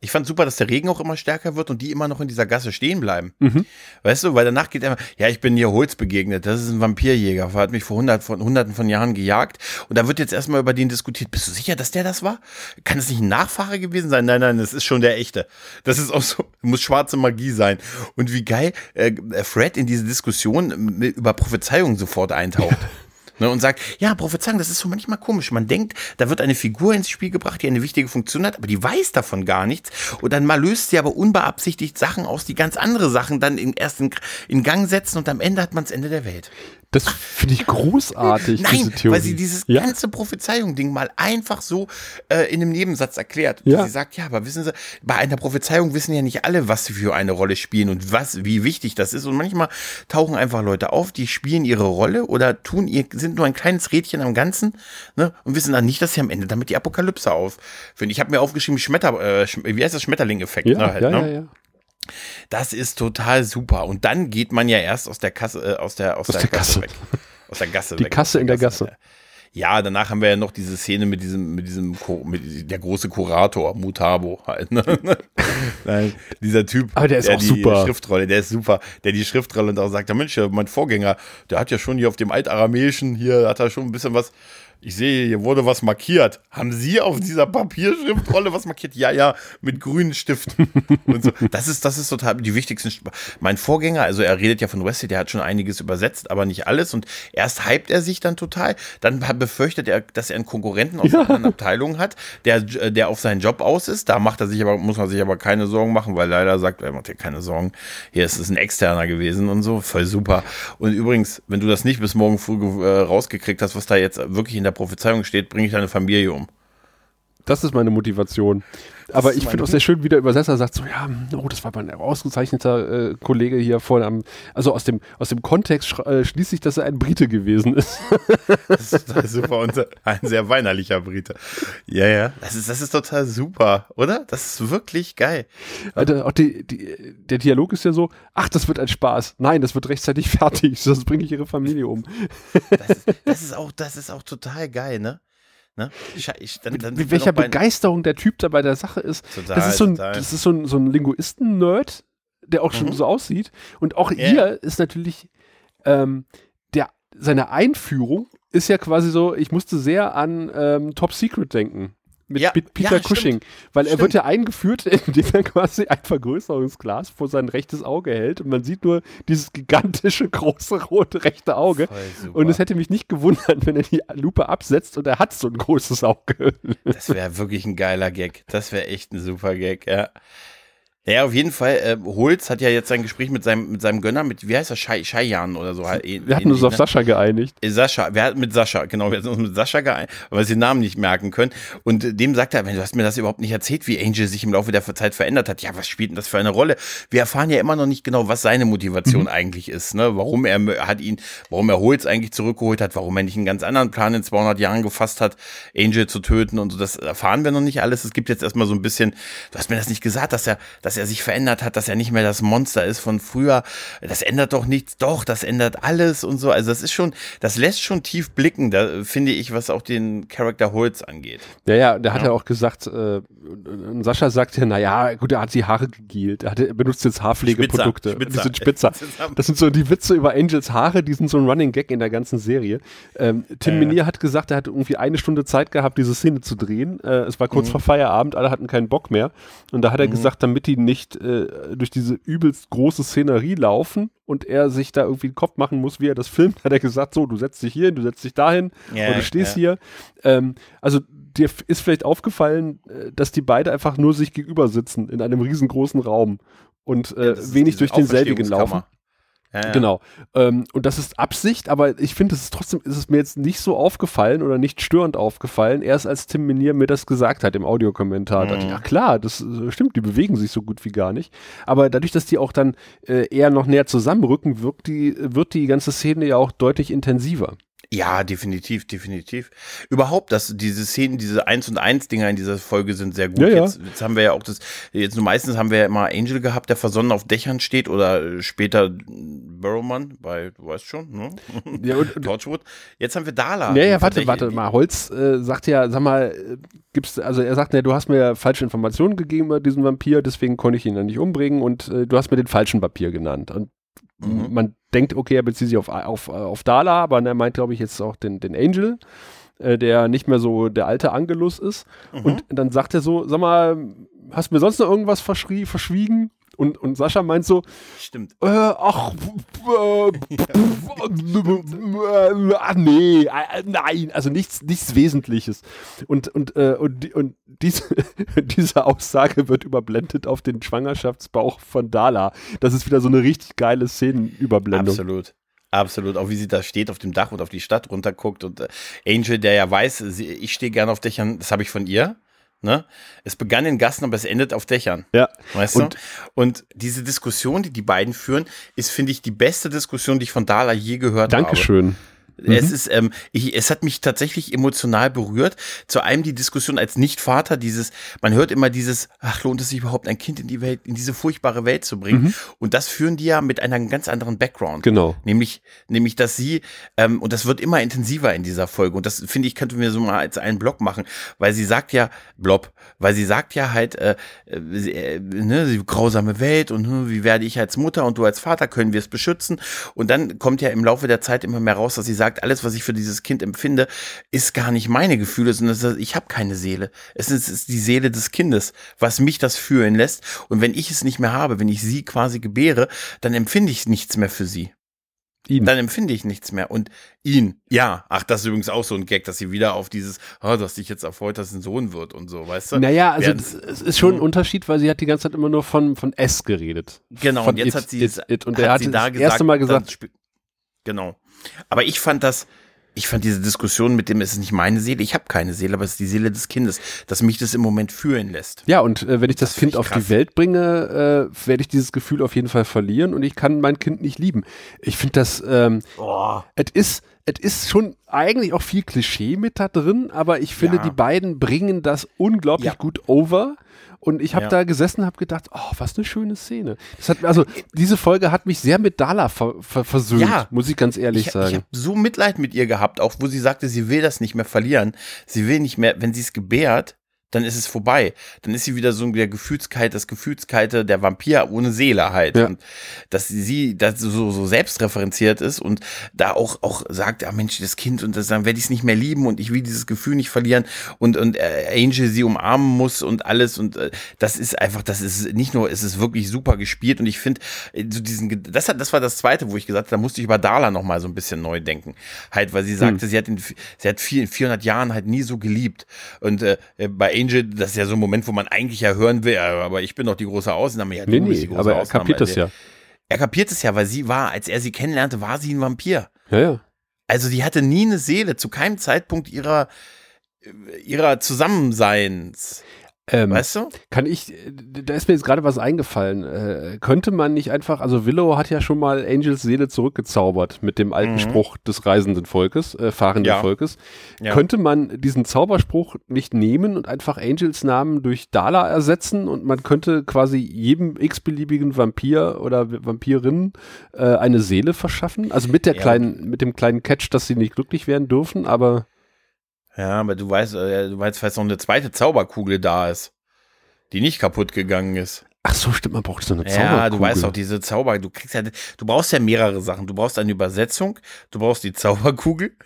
Ich fand super, dass der Regen auch immer stärker wird und die immer noch in dieser Gasse stehen bleiben. Mhm. Weißt du, weil danach geht er immer, ja, ich bin hier Holz begegnet, das ist ein Vampirjäger, hat mich vor hundert, von, hunderten von Jahren gejagt und da wird jetzt erstmal über den diskutiert. Bist du sicher, dass der das war? Kann es nicht ein Nachfahre gewesen sein? Nein, nein, das ist schon der echte. Das ist auch so, muss schwarze Magie sein. Und wie geil äh, Fred in diese Diskussion über Prophezeiungen sofort eintaucht. ne, und sagt, ja, Prophezeiung, das ist so manchmal komisch. Man denkt, da wird eine Figur ins Spiel gebracht, die eine wichtige Funktion hat, aber die weiß davon gar nichts. Und dann mal löst sie aber unbeabsichtigt Sachen aus, die ganz andere Sachen dann in, erst in, in Gang setzen und am Ende hat man das Ende der Welt. Das finde ich großartig, Nein, diese Theorie. weil sie dieses ja? ganze Prophezeiung-Ding mal einfach so äh, in einem Nebensatz erklärt. Ja. Sie sagt, ja, aber wissen Sie, bei einer Prophezeiung wissen ja nicht alle, was sie für eine Rolle spielen und was, wie wichtig das ist. Und manchmal tauchen einfach Leute auf, die spielen ihre Rolle oder tun ihr, sind nur ein kleines Rädchen am Ganzen ne, und wissen dann nicht, dass sie am Ende damit die Apokalypse auffinden. Ich habe mir aufgeschrieben, Schmetter, äh, wie heißt das Schmetterling-Effekt? Ja, ne, halt, ja, ne? ja, ja. Das ist total super. Und dann geht man ja erst aus der Kasse, äh, aus der, aus, aus der, der Kasse, weg. Aus der Gasse Die weg. Kasse in der Gasse. Ja, danach haben wir ja noch diese Szene mit diesem, mit diesem, mit der große Kurator, Mutabo halt. Ne? Nein, dieser Typ. Aber der ist der auch die super. Schriftrolle, der ist super. Der die Schriftrolle und auch sagt, ja Mensch, mein Vorgänger, der hat ja schon hier auf dem Altaramäischen, hier hat er schon ein bisschen was, ich sehe, hier wurde was markiert. Haben Sie auf dieser Papierschriftrolle was markiert? Ja, ja, mit grünen Stiften. Und so. Das ist, das ist total die wichtigsten. Mein Vorgänger, also er redet ja von Wesley, der hat schon einiges übersetzt, aber nicht alles. Und erst hypt er sich dann total. Dann befürchtet er, dass er einen Konkurrenten aus ja. einer anderen Abteilung hat, der, der auf seinen Job aus ist. Da macht er sich aber, muss man sich aber keine Sorgen machen, weil leider sagt, er macht dir keine Sorgen. Hier ist es ein externer gewesen und so. Voll super. Und übrigens, wenn du das nicht bis morgen früh äh, rausgekriegt hast, was da jetzt wirklich in der Prophezeiung steht, bringe ich deine Familie um. Das ist meine Motivation. Aber ich finde auch sehr schön, wie der Übersetzer sagt, so, ja, oh, das war mal ein ausgezeichneter äh, Kollege hier vorne am, also aus dem, aus dem Kontext äh, schließt sich, dass er ein Brite gewesen ist. das ist total super und ein sehr weinerlicher Brite. Ja, ja, das ist, das ist total super, oder? Das ist wirklich geil. Alter, auch die, die, der Dialog ist ja so, ach, das wird ein Spaß. Nein, das wird rechtzeitig fertig, sonst bringe ich ihre Familie um. das, ist, das ist auch, das ist auch total geil, ne? Ne? Ich, ich, dann, dann Mit welcher Begeisterung der Typ da bei der Sache ist. Total, das ist so ein, das ist so ein, so ein Linguisten-Nerd, der auch schon mhm. so aussieht. Und auch yeah. hier ist natürlich ähm, der, seine Einführung ist ja quasi so, ich musste sehr an ähm, Top Secret denken mit ja, Peter ja, Cushing, weil stimmt. er wird ja eingeführt, indem er quasi ein Vergrößerungsglas vor sein rechtes Auge hält und man sieht nur dieses gigantische große rote rechte Auge und es hätte mich nicht gewundert, wenn er die Lupe absetzt und er hat so ein großes Auge. Das wäre wirklich ein geiler Gag. Das wäre echt ein super Gag, ja. Ja, auf jeden Fall. Äh, Holz hat ja jetzt sein Gespräch mit seinem, mit seinem Gönner, mit, wie heißt er, Scheijan oder so. Halt, wir hatten uns auf ne? Sascha geeinigt. Äh, Sascha, wir hatten mit Sascha, genau, wir hatten uns mit Sascha geeinigt, weil wir den Namen nicht merken können. Und äh, dem sagt er, du hast mir das überhaupt nicht erzählt, wie Angel sich im Laufe der Zeit verändert hat. Ja, was spielt denn das für eine Rolle? Wir erfahren ja immer noch nicht genau, was seine Motivation mhm. eigentlich ist, ne? Warum er hat ihn, warum er Holz eigentlich zurückgeholt hat, warum er nicht einen ganz anderen Plan in 200 Jahren gefasst hat, Angel zu töten und so. Das erfahren wir noch nicht alles. Es gibt jetzt erstmal so ein bisschen, du hast mir das nicht gesagt, dass er, dass er sich verändert hat dass er nicht mehr das Monster ist von früher. Das ändert doch nichts. Doch, das ändert alles und so. Also das ist schon, das lässt schon tief blicken, da finde ich, was auch den Charakter Holz angeht. Ja, ja, der hat ja auch gesagt, äh, Sascha sagt ja, naja, gut, er hat die Haare gegielt. Er, hat, er benutzt jetzt Haarpflegeprodukte. Spitzer, Spitzer. Die sind spitzer. Das sind so die Witze über Angels Haare, die sind so ein Running Gag in der ganzen Serie. Ähm, Tim äh. Minier hat gesagt, er hat irgendwie eine Stunde Zeit gehabt, diese Szene zu drehen. Äh, es war kurz mhm. vor Feierabend, alle hatten keinen Bock mehr. Und da hat er mhm. gesagt, damit die nicht äh, durch diese übelst große Szenerie laufen und er sich da irgendwie den Kopf machen muss, wie er das filmt, hat er gesagt, so, du setzt dich hier hin, du setzt dich dahin ja, und du stehst ja. hier. Ähm, also dir ist vielleicht aufgefallen, äh, dass die beide einfach nur sich gegenüber sitzen in einem riesengroßen Raum und äh, ja, wenig durch denselbigen laufen. Ja, Genau. Ähm, und das ist Absicht, aber ich finde, es ist trotzdem, ist es mir jetzt nicht so aufgefallen oder nicht störend aufgefallen, erst als Tim Minier mir das gesagt hat im Audiokommentar. Mhm. dachte ich, ja klar, das äh, stimmt, die bewegen sich so gut wie gar nicht. Aber dadurch, dass die auch dann äh, eher noch näher zusammenrücken, wirkt die, wird die ganze Szene ja auch deutlich intensiver. Ja, definitiv, definitiv. Überhaupt, dass diese Szenen, diese 1 und 1 Dinger in dieser Folge sind sehr gut. Ja, ja. Jetzt, jetzt, haben wir ja auch das, jetzt nur meistens haben wir ja immer Angel gehabt, der versonnen auf Dächern steht oder später Burrowman bei, du weißt schon, ne? Ja, und, Torchwood. Jetzt haben wir Dala. Ja, ja, warte, warte mal. Holz äh, sagt ja, sag mal, äh, gibt's, also er sagt ja, du hast mir falsche Informationen gegeben über diesen Vampir, deswegen konnte ich ihn dann nicht umbringen und äh, du hast mir den falschen Vampir genannt. Und Mhm. Man denkt, okay, er bezieht sich auf, auf, auf Dala, aber er meint, glaube ich, jetzt auch den, den Angel, äh, der nicht mehr so der alte Angelus ist. Mhm. Und dann sagt er so, sag mal, hast du mir sonst noch irgendwas verschwiegen? Und, und Sascha meint so, stimmt. Äh, ach, äh, äh, nee, äh, nein, also nichts, nichts Wesentliches. Und, und, äh, und, und diese, diese Aussage wird überblendet auf den Schwangerschaftsbauch von Dala. Das ist wieder so eine richtig geile Szenenüberblendung. Absolut. Absolut, auch wie sie da steht auf dem Dach und auf die Stadt runterguckt und äh, Angel, der ja weiß, sie, ich stehe gerne auf Dächern, das habe ich von ihr. Ne? Es begann in Gassen, aber es endet auf Dächern. Ja. Weißt und, du? Und diese Diskussion, die die beiden führen, ist, finde ich, die beste Diskussion, die ich von Dala je gehört Dankeschön. habe. Dankeschön. Mhm. Es ist, ähm, ich, es hat mich tatsächlich emotional berührt. Zu einem die Diskussion als Nichtvater, dieses, man hört immer dieses, ach, lohnt es sich überhaupt ein Kind in die Welt, in diese furchtbare Welt zu bringen? Mhm. Und das führen die ja mit einem ganz anderen Background. Genau. Nämlich, nämlich, dass sie, ähm, und das wird immer intensiver in dieser Folge. Und das finde ich, könnte mir so mal als einen Block machen, weil sie sagt ja, Blob, weil sie sagt ja halt, äh, äh, ne, die grausame Welt und hm, wie werde ich als Mutter und du als Vater können wir es beschützen? Und dann kommt ja im Laufe der Zeit immer mehr raus, dass sie sagt, gesagt, alles, was ich für dieses Kind empfinde, ist gar nicht meine Gefühle, sondern ich habe keine Seele. Es ist, ist die Seele des Kindes, was mich das fühlen lässt. Und wenn ich es nicht mehr habe, wenn ich sie quasi gebäre, dann empfinde ich nichts mehr für sie. Ihn. Dann empfinde ich nichts mehr. Und ihn, ja, ach, das ist übrigens auch so ein Gag, dass sie wieder auf dieses, oh, dass dich jetzt erfreut, dass ein Sohn wird und so, weißt du? Naja, also es, es ist schon ein Unterschied, weil sie hat die ganze Zeit immer nur von, von S geredet. Genau, von und jetzt it, hat sie it, it. Und hat er hat sie da das gesagt, erste Mal gesagt, genau. Aber ich fand das, ich fand diese Diskussion mit dem, es ist nicht meine Seele, ich habe keine Seele, aber es ist die Seele des Kindes, dass mich das im Moment fühlen lässt. Ja, und äh, wenn ich das, Das Kind auf die krass. Welt bringe, äh, werde ich dieses Gefühl auf jeden Fall verlieren und ich kann mein Kind nicht lieben. Ich finde das, ähm, Oh. es ist, es ist schon eigentlich auch viel Klischee mit da drin, aber ich finde, Ja. die beiden bringen das unglaublich Ja. gut over. Und ich habe Ja. da gesessen und habe gedacht, oh, was eine schöne Szene. Das hat, also diese Folge hat mich sehr mit Dala ver, ver, versöhnt, Ja. muss ich ganz ehrlich Ich, ich sagen. habe so Mitleid mit ihr gehabt, auch wo sie sagte, sie will das nicht mehr verlieren. Sie will nicht mehr, wenn sie es gebärt, dann ist es vorbei. Dann ist sie wieder so der Gefühlskalte, das Gefühlskalte der Vampir ohne Seele halt. Ja. Und dass sie das so, so selbstreferenziert ist und da auch, auch sagt, ah Mensch, das Kind und das, dann werde ich es nicht mehr lieben und ich will dieses Gefühl nicht verlieren und, und äh, Angel sie umarmen muss und alles und äh, das ist einfach, das ist nicht nur, es ist wirklich super gespielt und ich finde, äh, so diesen, das hat, das war das zweite, wo ich gesagt habe, da musste ich über Darla noch mal so ein bisschen neu denken. Halt, weil sie sagte, sie hat in, sie hat viel, in 400 Jahren halt nie so geliebt und äh, bei Angel, das ist ja so ein Moment, wo man eigentlich ja hören will, aber ich bin doch die große Ausnahme. Ja, nee, nee, aber er Ausnahme. kapiert das ja. Er kapiert es ja, weil sie war, als er sie kennenlernte, war sie ein Vampir. Ja, ja. Also die hatte nie eine Seele, zu keinem Zeitpunkt ihrer, ihrer Zusammenseins. Ähm, Weißt du? Kann ich, da ist mir jetzt gerade was eingefallen. Äh, könnte man nicht einfach, also Willow hat ja schon mal Angels Seele zurückgezaubert mit dem alten Mhm. Spruch des reisenden Volkes, äh, fahrenden Ja. Volkes. Ja. Könnte man diesen Zauberspruch nicht nehmen und einfach Angels Namen durch Dala ersetzen und man könnte quasi jedem x-beliebigen Vampir oder Vampirin äh, eine Seele verschaffen? Also mit der Ja, kleinen, mit dem kleinen Catch, dass sie nicht glücklich werden dürfen, aber Ja, aber du weißt, äh, du weißt, falls noch eine zweite Zauberkugel da ist, die nicht kaputt gegangen ist. ach so, stimmt, man braucht so eine Zauberkugel. Ja, du weißt auch, diese Zauber, du kriegst ja, du brauchst ja mehrere Sachen. Du brauchst eine Übersetzung, du brauchst die Zauberkugel.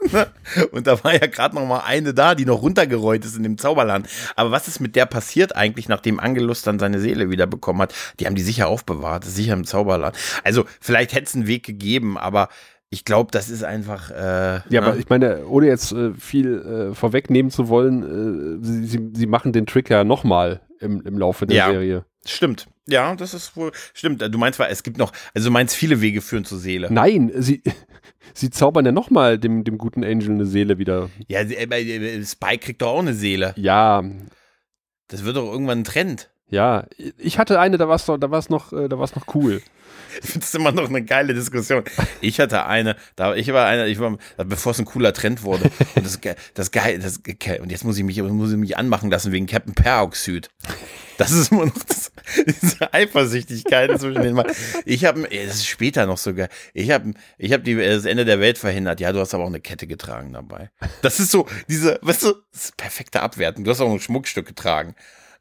Und da war ja gerade noch mal eine da, die noch runtergerollt ist in dem Zauberland. Aber was ist mit der passiert eigentlich, nachdem Angelus dann seine Seele wieder bekommen hat? Die haben die sicher aufbewahrt, sicher im Zauberland. Also vielleicht hätte es einen Weg gegeben, aber ich glaube, das ist einfach. Äh, Ja, ne? aber ich meine, ohne jetzt äh, viel äh, vorwegnehmen zu wollen, äh, sie, sie, sie machen den Trick ja nochmal im, im Laufe der Ja. Serie. Stimmt. Ja, das ist wohl. Stimmt. Du meinst zwar, es gibt noch, also du meinst, viele Wege führen zur Seele. Nein, sie, sie zaubern ja nochmal dem, dem guten Angel eine Seele wieder. Ja, äh, Spike kriegt doch auch eine Seele. Ja, Das wird doch irgendwann ein Trend. ja. Ich hatte eine, da war es noch, da war's noch, äh, da war's noch cool. Ich finde es immer noch eine geile Diskussion. Ich hatte eine, da ich war einer, ich war, bevor es ein cooler Trend wurde. Und das, das geil, das und jetzt muss ich mich, muss ich mich anmachen lassen wegen Captain Peroxid. Das ist immer noch das, diese Eifersüchtigkeit zwischen den Mann. Ich habe, das ist später noch so geil. Ich habe, ich habe die das Ende der Welt verhindert. Ja, du hast aber auch eine Kette getragen dabei. Das ist so diese, weißt du, das ist perfekte Abwertung. Du hast auch ein Schmuckstück getragen.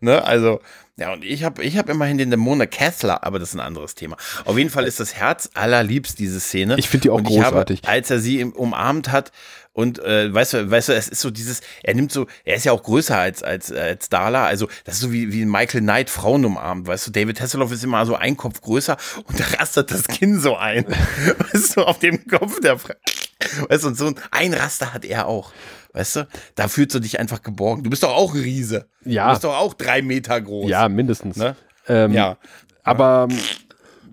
Ne, also, ja, und ich habe ich hab immerhin den Dämonen Kessler, aber das ist ein anderes Thema. Auf jeden Fall ist das Herz allerliebst, diese Szene. Ich finde die auch und großartig. Habe, als er sie umarmt hat und äh, weißt du, weißt du, es ist so dieses, er nimmt so, er ist ja auch größer als als als Darla, also das ist so wie wie Michael Knight Frauen umarmt, weißt du, David Hasselhoff ist immer so ein Kopf größer und da rastet das Kinn so ein, weißt du, auf dem Kopf der Frau. Weißt du, und so ein Raster hat er auch. Weißt du, da fühlst du dich einfach geborgen. Du bist doch auch ein Riese. Ja. Du bist doch auch drei Meter groß. Ja, mindestens. Ne? Ähm, Ja. Aber ähm,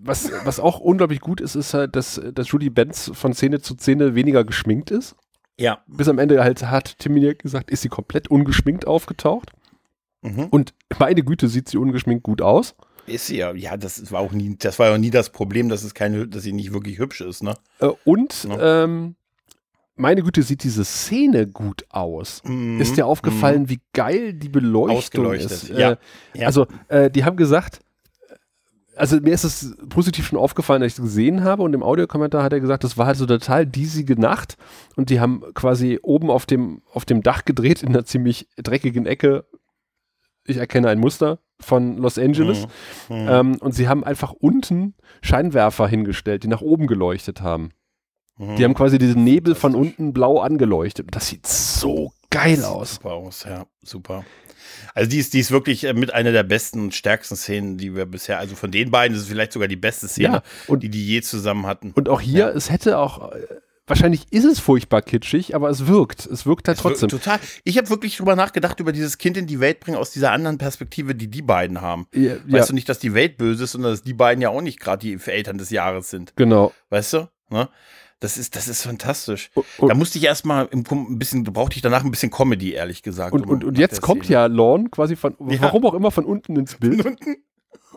was, was auch unglaublich gut ist, ist halt, dass, dass Judy Benz von Szene zu Szene weniger geschminkt ist. Ja. Bis am Ende halt hat Timmy gesagt, ist sie komplett ungeschminkt aufgetaucht. Mhm. Und meine Güte, sieht sie ungeschminkt gut aus. Ist sie ja. Ja, das war auch nie, das war ja nie das Problem, dass es keine, dass sie nicht wirklich hübsch ist, ne? Äh, und Ja. ähm, meine Güte, sieht diese Szene gut aus. Mhm. Ist dir aufgefallen, wie geil die Beleuchtung ist? ja. Äh, Ja. Also, äh, die haben gesagt, also mir ist es positiv schon aufgefallen, dass ich es gesehen habe und im Audiokommentar hat er gesagt, das war halt so eine total diesige Nacht und die haben quasi oben auf dem, auf dem Dach gedreht in einer ziemlich dreckigen Ecke. Ich erkenne ein Muster von Los Angeles. Mhm. Mhm. Ähm, und sie haben einfach unten Scheinwerfer hingestellt, die nach oben geleuchtet haben. Mhm. Die haben quasi diesen Nebel von unten blau angeleuchtet. Das sieht so geil das aus. Super aus, ja, super. Also die ist, die ist wirklich äh, mit einer der besten und stärksten Szenen, die wir bisher, also von den beiden ist es vielleicht sogar die beste Szene, ja, und, die die je zusammen hatten. Und auch hier, ja. es hätte auch, äh, wahrscheinlich ist es furchtbar kitschig, aber es wirkt. Es wirkt halt trotzdem. Wirkt total. Ich habe wirklich drüber nachgedacht, über dieses Kind in die Welt bringen aus dieser anderen Perspektive, die die beiden haben. Ja, weißt ja. du nicht, dass die Welt böse ist, sondern dass die beiden ja auch nicht gerade die Eltern des Jahres sind. Genau. Weißt du? Ne? Das ist, das ist fantastisch. Und, da musste ich erstmal ein bisschen, brauchte ich danach ein bisschen Comedy, ehrlich gesagt. Und, um, und, und jetzt kommt Szene. ja Lorne quasi von, ja. warum auch immer, von unten ins Bild. Von unten?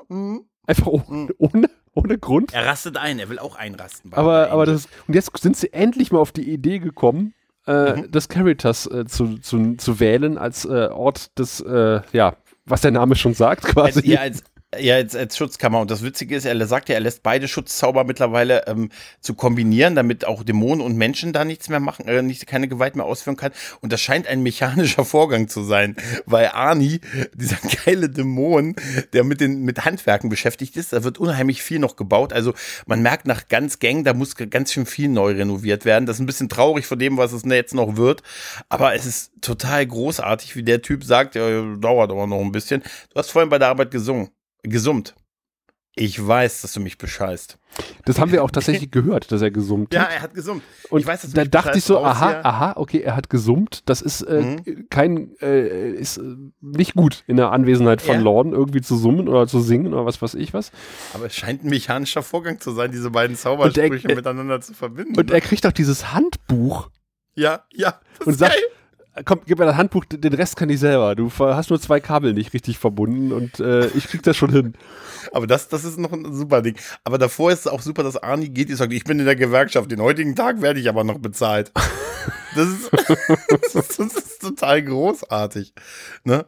Mhm. Einfach ohne, mhm. ohne, ohne Grund. Er rastet ein, er will auch einrasten. Aber, aber das, und jetzt sind sie endlich mal auf die Idee gekommen, äh, mhm. das Caritas äh, zu, zu, zu wählen als äh, Ort des, äh, ja, was der Name schon sagt, quasi. Als, ja, als, ja, als, als Schutzkammer. Und das Witzige ist, er sagt ja, er lässt beide Schutzzauber mittlerweile ähm, zu kombinieren, damit auch Dämonen und Menschen da nichts mehr machen, äh, nicht, keine Gewalt mehr ausführen kann. Und das scheint ein mechanischer Vorgang zu sein, weil Arnie, dieser geile Dämon, der mit den mit Handwerken beschäftigt ist, da wird unheimlich viel noch gebaut. Also man merkt nach ganz Gang, da muss ganz schön viel neu renoviert werden. Das ist ein bisschen traurig von dem, was es jetzt noch wird. Aber es ist total großartig, wie der Typ sagt, ja, dauert aber noch ein bisschen. Du hast vorhin bei der Arbeit gesungen gesummt. Ich weiß, dass du mich bescheißt. Das haben wir auch tatsächlich gehört, dass er gesummt hat. Ja, er hat gesummt. Und ich weiß, dass du da dachte ich so, aha, aha, okay, er hat gesummt. Das ist äh, mhm. kein, äh, ist äh, nicht gut in der Anwesenheit von ja. Lorden irgendwie zu summen oder zu singen oder was weiß ich was. Aber es scheint ein mechanischer Vorgang zu sein, diese beiden Zaubersprüche er, miteinander zu verbinden. Und er kriegt auch dieses Handbuch. Ja, ja. Und sagt, geil komm, gib mir das Handbuch, den Rest kann ich selber. Du hast nur zwei Kabel nicht richtig verbunden und äh, ich krieg das schon hin. Aber das, das ist noch ein super Ding. Aber davor ist es auch super, dass Arnie geht und sagt, ich bin in der Gewerkschaft, den heutigen Tag werde ich aber noch bezahlt. Das ist, das ist, das ist total großartig. Ne?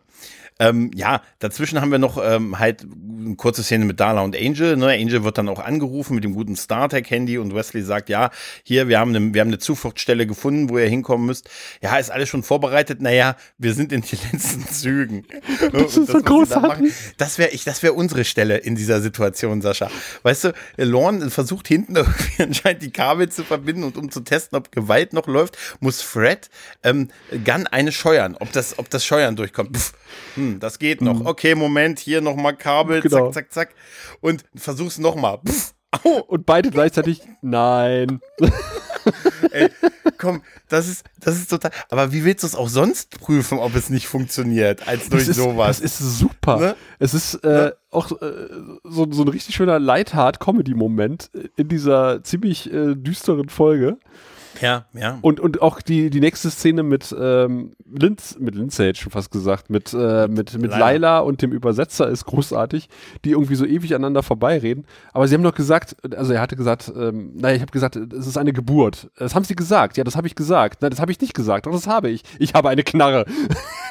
Ähm, ja, dazwischen haben wir noch ähm, halt eine kurze Szene mit Dala und Angel. Ne? Angel wird dann auch angerufen mit dem guten StarTech-Handy und Wesley sagt, ja, hier, wir haben, eine, wir haben eine Zufluchtsstelle gefunden, wo ihr hinkommen müsst. Ja, ist alles schon vorbereitet. Naja, wir sind in den letzten Zügen. Das ist so großartig. Das wäre ich, das wäre unsere Stelle in dieser Situation, Sascha. Weißt du, Lorne versucht hinten irgendwie anscheinend die Kabel zu verbinden und um zu testen, ob Gewalt noch läuft, muss Fred ähm, Gun eine scheuern, ob das, ob das Scheuern durchkommt. Pff, hm, hm, das geht noch. Hm. Okay, Moment, hier nochmal Kabel, genau. zack, zack, zack. Und versuch's nochmal. Und beide gleichzeitig, nein. Ey, komm, das ist, das ist total. Aber wie willst du es auch sonst prüfen, ob es nicht funktioniert, als durch das ist, sowas? Das ist super. Ne? Es ist äh, ne? auch äh, so, so ein richtig schöner Lightheart-Comedy-Moment in dieser ziemlich äh, düsteren Folge. Ja, ja. Und, und auch die, die nächste Szene mit, ähm, Linz, mit Lindsay schon fast gesagt, mit, äh, mit, mit Laila. Und dem Übersetzer ist großartig, die irgendwie so ewig aneinander vorbeireden. Aber sie haben doch gesagt, also er hatte gesagt, ähm, naja, ich habe gesagt, es ist eine Geburt. Das haben sie gesagt. Ja, das habe ich gesagt. Nein, das habe ich nicht gesagt. Doch, das habe ich. Ich habe eine Knarre.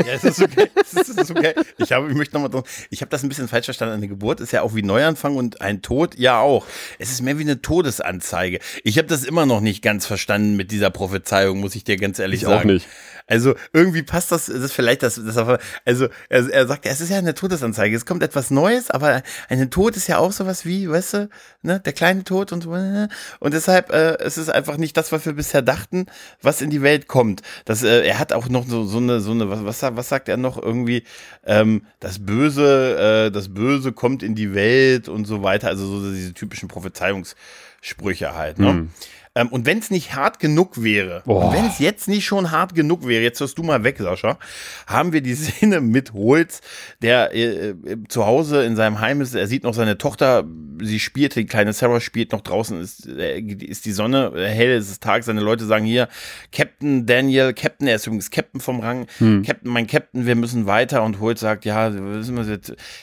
Ja, es ist okay. es ist okay. Ich habe, ich möchte nochmal ich habe das ein bisschen falsch verstanden. Eine Geburt ist ja auch wie Neuanfang und ein Tod ja auch. Es ist mehr wie eine Todesanzeige. Ich habe das immer noch nicht ganz verstanden mit dieser Prophezeiung, muss ich dir ganz ehrlich ich sagen. Auch nicht. Also irgendwie passt das, das ist vielleicht das, das also er, er sagt, es ist ja eine Todesanzeige, es kommt etwas Neues, aber ein Tod ist ja auch sowas wie, weißt du, ne, der kleine Tod und so, ne? und deshalb äh, es ist einfach nicht das, was wir bisher dachten, was in die Welt kommt. Das, äh, er hat auch noch so, so eine, so eine, was, was, was sagt er noch irgendwie, ähm, das Böse, äh, das Böse kommt in die Welt und so weiter, also so diese typischen Prophezeiungssprüche halt, ne? Hm. Ähm, und wenn es nicht hart genug wäre, wenn es jetzt nicht schon hart genug wäre, jetzt hörst du mal weg, Sascha, haben wir die Szene mit Holz, der äh, äh, zu Hause in seinem Heim ist. Er sieht noch seine Tochter, sie spielt, die kleine Sarah spielt noch draußen, ist, äh, ist die Sonne äh, hell, es ist Tag. Seine Leute sagen hier, Captain Daniel, Captain, er ist übrigens Captain vom Rang, hm. Captain, mein Captain, wir müssen weiter. Und Holz sagt, ja,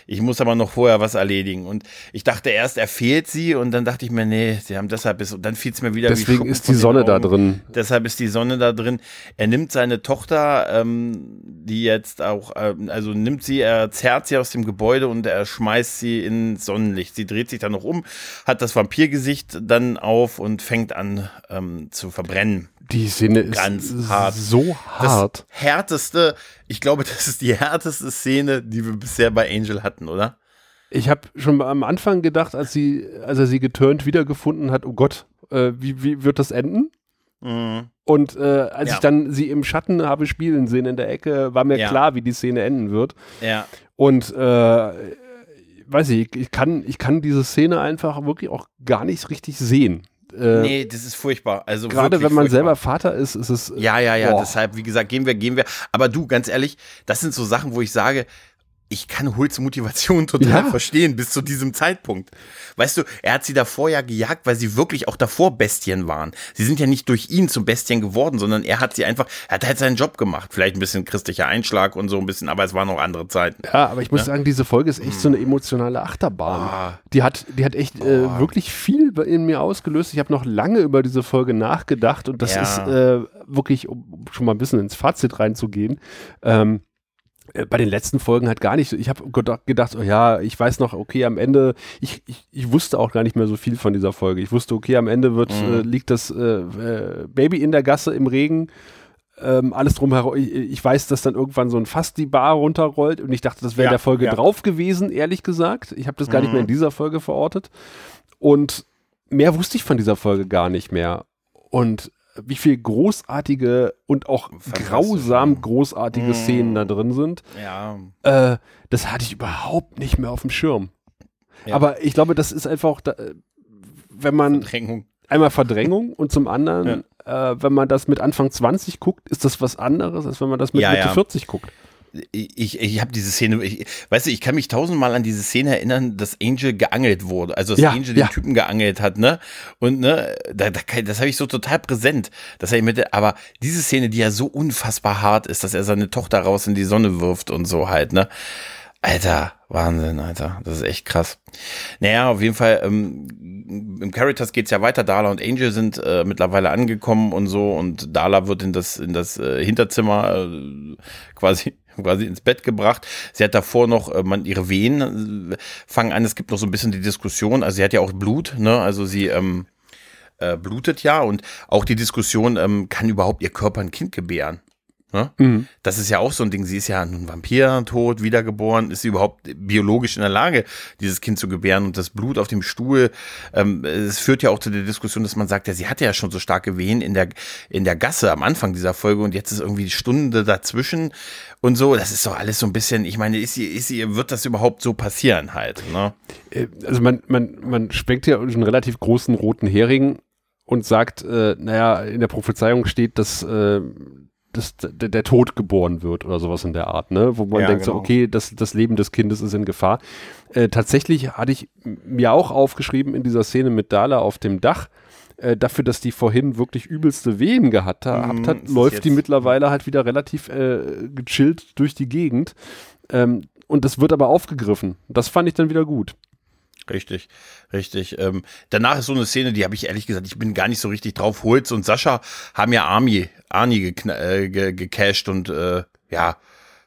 ich muss aber noch vorher was erledigen. Und ich dachte erst, er fehlt sie und dann dachte ich mir, nee, sie haben deshalb bis, und dann fiel es mir wieder das Deswegen ist die Sonne da drin. Deshalb ist die Sonne da drin. Er nimmt seine Tochter, ähm, die jetzt auch, ähm, also nimmt sie, er zerrt sie aus dem Gebäude und er schmeißt sie ins Sonnenlicht. Sie dreht sich dann noch um, hat das Vampirgesicht dann auf und fängt an ähm, zu verbrennen. Die Szene Ganz ist hart. so hart. Das härteste, ich glaube, das ist die härteste Szene, die wir bisher bei Angel hatten, oder? Ich habe schon am Anfang gedacht, als sie, als er sie geturnt wiedergefunden hat, oh Gott, äh, wie, wie wird das enden? Mhm. Und äh, als Ja. ich dann sie im Schatten habe spielen sehen in der Ecke, war mir Ja. klar, wie die Szene enden wird. Ja. Und äh, weiß ich, ich kann, ich kann diese Szene einfach wirklich auch gar nicht richtig sehen. Äh, Nee, das ist furchtbar. Also Gerade wenn man furchtbar. selber Vater ist, ist es. Ja, ja, ja, Boah. deshalb, wie gesagt, gehen wir, gehen wir. Aber du, ganz ehrlich, das sind so Sachen, wo ich sage, ich kann Hults Motivation total Ja. verstehen bis zu diesem Zeitpunkt. Weißt du, er hat sie davor ja gejagt, weil sie wirklich auch davor Bestien waren. Sie sind ja nicht durch ihn zum Bestien geworden, sondern er hat sie einfach, er hat halt seinen Job gemacht. Vielleicht ein bisschen christlicher Einschlag und so ein bisschen, aber es waren noch andere Zeiten. Ja, aber ich muss sagen, diese Folge ist echt so eine emotionale Achterbahn. Ah. Die hat, die hat echt äh, wirklich viel in mir ausgelöst. Ich habe noch lange über diese Folge nachgedacht und das Ja. ist äh, wirklich, um schon mal ein bisschen ins Fazit reinzugehen. Ähm, äh, bei den letzten Folgen halt gar nicht so. Ich habe gedacht, oh ja, ich weiß noch, okay, am Ende, ich, ich, ich wusste auch gar nicht mehr so viel von dieser Folge. Ich wusste, okay, am Ende wird, Mhm. äh, liegt das äh, äh, Baby in der Gasse im Regen. Ähm, alles drumherum. Ich, ich weiß, dass dann irgendwann so ein Fass die Bar runterrollt und ich dachte, das wäre Ja, der Folge ja. drauf gewesen, ehrlich gesagt. Ich habe das gar nicht Mhm. mehr in dieser Folge verortet. Und mehr wusste ich von dieser Folge gar nicht mehr. Und wie viel großartige und auch grausam ja. großartige Mhm. Szenen da drin sind, Ja. äh, das hatte ich überhaupt nicht mehr auf dem Schirm. Ja. Aber ich glaube, das ist einfach, da, äh, wenn man Verdrängung. einmal Verdrängung und zum anderen, äh, wenn man das mit Anfang 20 guckt, ist das was anderes, als wenn man das mit Ja, Mitte ja. 40 guckt. Ich, ich habe diese Szene, ich, weißt du, ich kann mich tausendmal an diese Szene erinnern, dass Angel geangelt wurde. Also, dass Ja, Angel ja. den Typen geangelt hat, ne? Und, ne, da, da, das habe ich so total präsent. Das hab ich mit, aber diese Szene, die ja so unfassbar hart ist, dass er seine Tochter raus in die Sonne wirft und so halt, ne? Alter, Wahnsinn, Alter. Das ist echt krass. Naja, auf jeden Fall, ähm, im Caritas geht's ja weiter. Dala und Angel sind äh, mittlerweile angekommen und so und Dala wird in das, in das äh, Hinterzimmer äh, quasi quasi ins Bett gebracht. Sie hat davor noch, äh, man, ihre Wehen äh, fangen an, es gibt noch so ein bisschen die Diskussion, also sie hat ja auch Blut, ne, also sie ähm, äh, blutet ja und auch die Diskussion, ähm, kann überhaupt ihr Körper ein Kind gebären? Ne? Mhm. Das ist ja auch so ein Ding. Sie ist ja ein Vampir, tot, wiedergeboren. Ist sie überhaupt biologisch in der Lage, dieses Kind zu gebären? Und das Blut auf dem Stuhl, ähm, es führt ja auch zu der Diskussion, dass man sagt, ja, sie hatte ja schon so starke Wehen in der, in der Gasse am Anfang dieser Folge und jetzt ist irgendwie die Stunde dazwischen und so. Das ist doch alles so ein bisschen, ich meine, ist sie, ist sie, wird das überhaupt so passieren halt, ne? Äh, Also man, man, man schwenkt ja einen relativ großen roten Hering und sagt, äh, naja, in der Prophezeiung steht, dass, äh, dass der, der Tod geboren wird oder sowas in der Art, ne? Wo man Ja, denkt so, genau. okay, das, das Leben des Kindes ist in Gefahr. Äh, tatsächlich hatte ich mir auch aufgeschrieben in dieser Szene mit Dala auf dem Dach, äh, dafür, dass die vorhin wirklich übelste Wehen gehabt ha- Mhm, gehabt hat, ist es läuft die mittlerweile halt wieder relativ äh, gechillt durch die Gegend. Ähm, und das wird aber aufgegriffen. Das fand ich dann wieder gut. Richtig, richtig. Ähm, danach ist so eine Szene, die habe ich ehrlich gesagt, ich bin gar nicht so richtig drauf. Holz und Sascha haben ja Arnie gekna- äh, ge gecasht und äh, ja,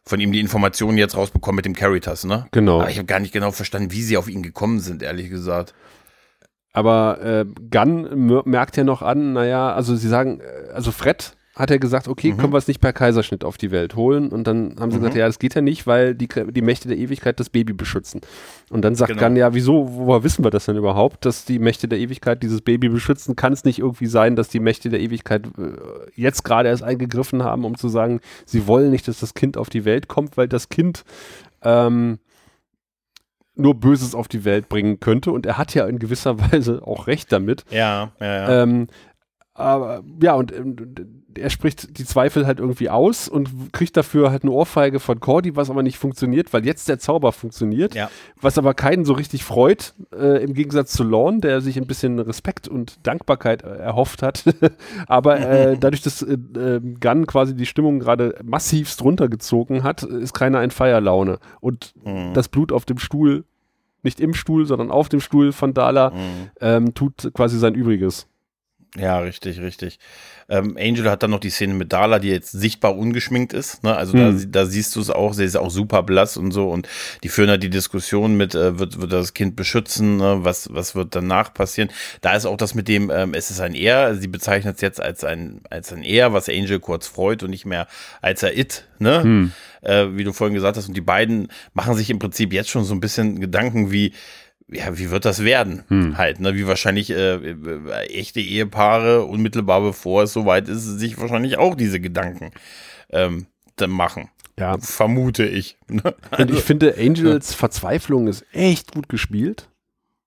von ihm die Informationen jetzt rausbekommen mit dem Caritas, ne? Genau. Aber ich habe gar nicht genau verstanden, wie sie auf ihn gekommen sind, ehrlich gesagt. Aber äh, Gunn mer- merkt ja noch an, naja, also sie sagen, äh, also Fred hat ja gesagt, okay, Mhm. können wir es nicht per Kaiserschnitt auf die Welt holen? Und dann haben sie gesagt, ja, das geht ja nicht, weil die, die Mächte der Ewigkeit das Baby beschützen. Und dann sagt Genau. Gunn, ja, wieso, woher wissen wir das denn überhaupt, dass die Mächte der Ewigkeit dieses Baby beschützen? Kann es nicht irgendwie sein, dass die Mächte der Ewigkeit äh, jetzt gerade erst eingegriffen haben, um zu sagen, sie wollen nicht, dass das Kind auf die Welt kommt, weil das Kind ähm, nur Böses auf die Welt bringen könnte. Und er hat ja in gewisser Weise auch recht damit. Ja, ja, ja. Ähm, aber ja, und er spricht die Zweifel halt irgendwie aus und kriegt dafür halt eine Ohrfeige von Cordy, was aber nicht funktioniert, weil jetzt der Zauber funktioniert, ja. was aber keinen so richtig freut, äh, im Gegensatz zu Lorne, der sich ein bisschen Respekt und Dankbarkeit äh, erhofft hat. aber äh, dadurch, dass äh, äh, Gunn quasi die Stimmung gerade massivst runtergezogen hat, ist keiner in Feierlaune. Und Mhm. das Blut auf dem Stuhl, nicht im Stuhl, sondern auf dem Stuhl von Dala, Mhm. ähm, tut quasi sein Übriges. Ja, richtig, richtig. Ähm, Angel hat dann noch die Szene mit Dala, die jetzt sichtbar ungeschminkt ist. Ne? Also da, Hm. da siehst du es auch, sie ist auch super blass und so. Und die führen halt die Diskussion mit, äh, wird, wird das Kind beschützen, ne? was, was wird danach passieren. Da ist auch das mit dem, ähm, es ist ein Er, sie bezeichnet es jetzt als ein, als ein Er, was Angel kurz freut und nicht mehr als er It, ne? Hm. Äh, wie du vorhin gesagt hast. Und die beiden machen sich im Prinzip jetzt schon so ein bisschen Gedanken wie, ja, wie wird das werden? Hm. Halt, ne? Wie wahrscheinlich äh, äh, echte Ehepaare unmittelbar bevor es soweit ist, sich wahrscheinlich auch diese Gedanken ähm, machen. Ja. Vermute ich. Ne? Also, Und ich finde, Angels ja. Verzweiflung ist echt gut gespielt.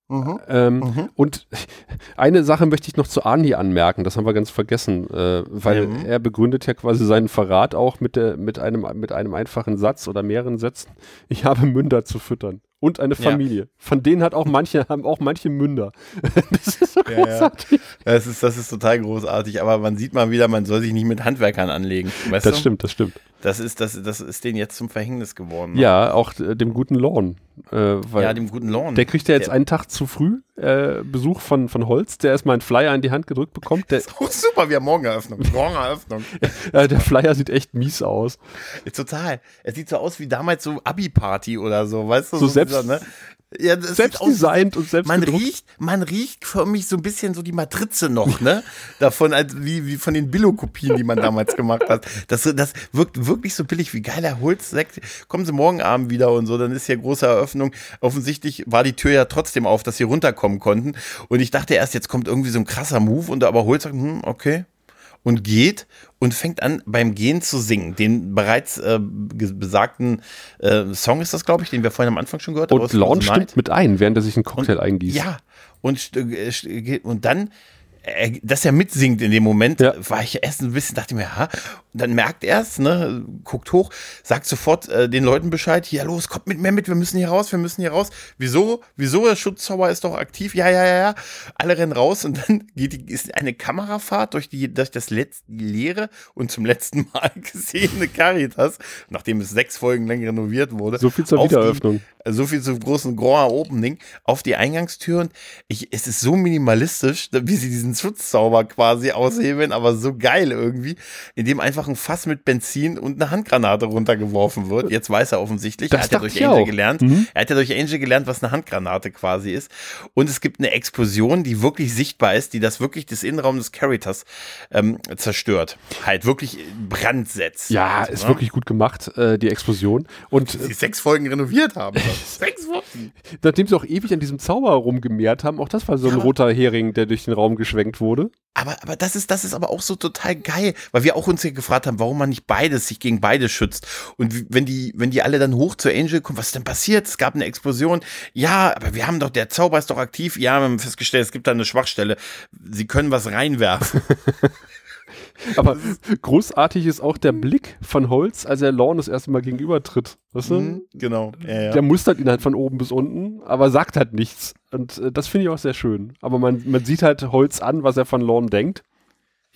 Mhm. Ähm, mhm. Und eine Sache möchte ich noch zu Arnie anmerken, das haben wir ganz vergessen, äh, weil mhm. er begründet ja quasi seinen Verrat auch mit, der, mit, einem, mit einem einfachen Satz oder mehreren Sätzen. Ich habe Münder zu füttern und eine Familie. Ja. Von denen hat auch manche, haben auch manche Münder. das ist so großartig. Ja, ja. Das, ist, das ist total großartig, aber man sieht mal wieder, man soll sich nicht mit Handwerkern anlegen. das du? stimmt, das stimmt. Das ist, das, das ist denen jetzt zum Verhängnis geworden. Ne? Ja, auch äh, dem guten Lorn. Äh, ja, dem guten Lorn. Der kriegt ja jetzt der, einen Tag zu früh äh, Besuch von, von Holz, der erstmal einen Flyer in die Hand gedrückt bekommt. Der, auch super, wir haben morgen Eröffnung. Morgen Eröffnung. ja, der Flyer sieht echt mies aus. Total. Er sieht so aus wie damals so Abi-Party oder so, weißt du? So, so selbst, dieser, ne? Ja, selbst designt und selbst man gedruckt. riecht, man riecht für mich so ein bisschen so die Matrize noch, ne? Davon, als wie, wie von den Billo-Kopien, die man damals gemacht hat. Das, das wirkt wirklich so billig wie geiler Holzsekt. Kommen Sie morgen Abend wieder und so, dann ist hier große Eröffnung. Offensichtlich war die Tür ja trotzdem auf, dass sie runterkommen konnten. Und ich dachte erst, jetzt kommt irgendwie so ein krasser Move und aber Holz sagt, hm, okay, und geht und fängt an beim Gehen zu singen. Den bereits äh, besagten äh, Song ist das, glaube ich, den wir vorhin am Anfang schon gehört haben. Und Launch stimmt mit ein, während er sich einen Cocktail und, eingießt. Ja, und, äh, und dann dass er mitsingt in dem Moment, ja. war ich erst ein bisschen, dachte mir, ja, und dann merkt er es, ne, guckt hoch, sagt sofort äh, den Leuten Bescheid, hier los, kommt mit mir mit, wir müssen hier raus, wir müssen hier raus. Wieso? Wieso? Der Schutzzauber ist doch aktiv. Ja, ja, ja, ja. Alle rennen raus und dann geht die, ist eine Kamerafahrt durch die, durch das letzte, leere und zum letzten Mal gesehene Caritas, nachdem es sechs Folgen lang renoviert wurde. So viel zur Wiedereröffnung. Die, so viel zum großen Grand Opening auf die Eingangstür und ich, es ist so minimalistisch, wie sie diesen Schutzzauber quasi aushebeln, aber so geil irgendwie, indem einfach ein Fass mit Benzin und eine Handgranate runtergeworfen wird. Jetzt weiß er offensichtlich, das er hat ja durch Angel auch. gelernt. Mhm. Er hat ja durch Angel gelernt, was eine Handgranate quasi ist. Und es gibt eine Explosion, die wirklich sichtbar ist, die das wirklich das Innenraum des Caritas ähm, zerstört. Halt wirklich Brand setzt. Ja, ist ne? wirklich gut gemacht, äh, die Explosion. Und die sechs Folgen renoviert haben. sechs Folgen. Nachdem sie auch ewig an diesem Zauber rumgemehrt haben, auch das war so ein roter Hering, der durch den Raum geschwenkt wurde. Aber, aber das ist, das ist aber auch so total geil, weil wir auch uns hier gefragt haben, warum man nicht beides, sich gegen beide schützt. Und wenn die, wenn die alle dann hoch zu Angel kommen, was ist denn passiert? Es gab eine Explosion. Ja, aber wir haben doch, der Zauber ist doch aktiv. Ja, wir haben festgestellt, es gibt da eine Schwachstelle. Sie können was reinwerfen. Aber großartig ist auch der Blick von Holz, als er Lorne das erste Mal gegenübertritt. Weißt du? Mhm, genau. Ja, ja. Der mustert ihn halt von oben bis unten, aber sagt halt nichts. Und äh, das finde ich auch sehr schön. Aber man, man sieht halt Holz an, was er von Lorne denkt.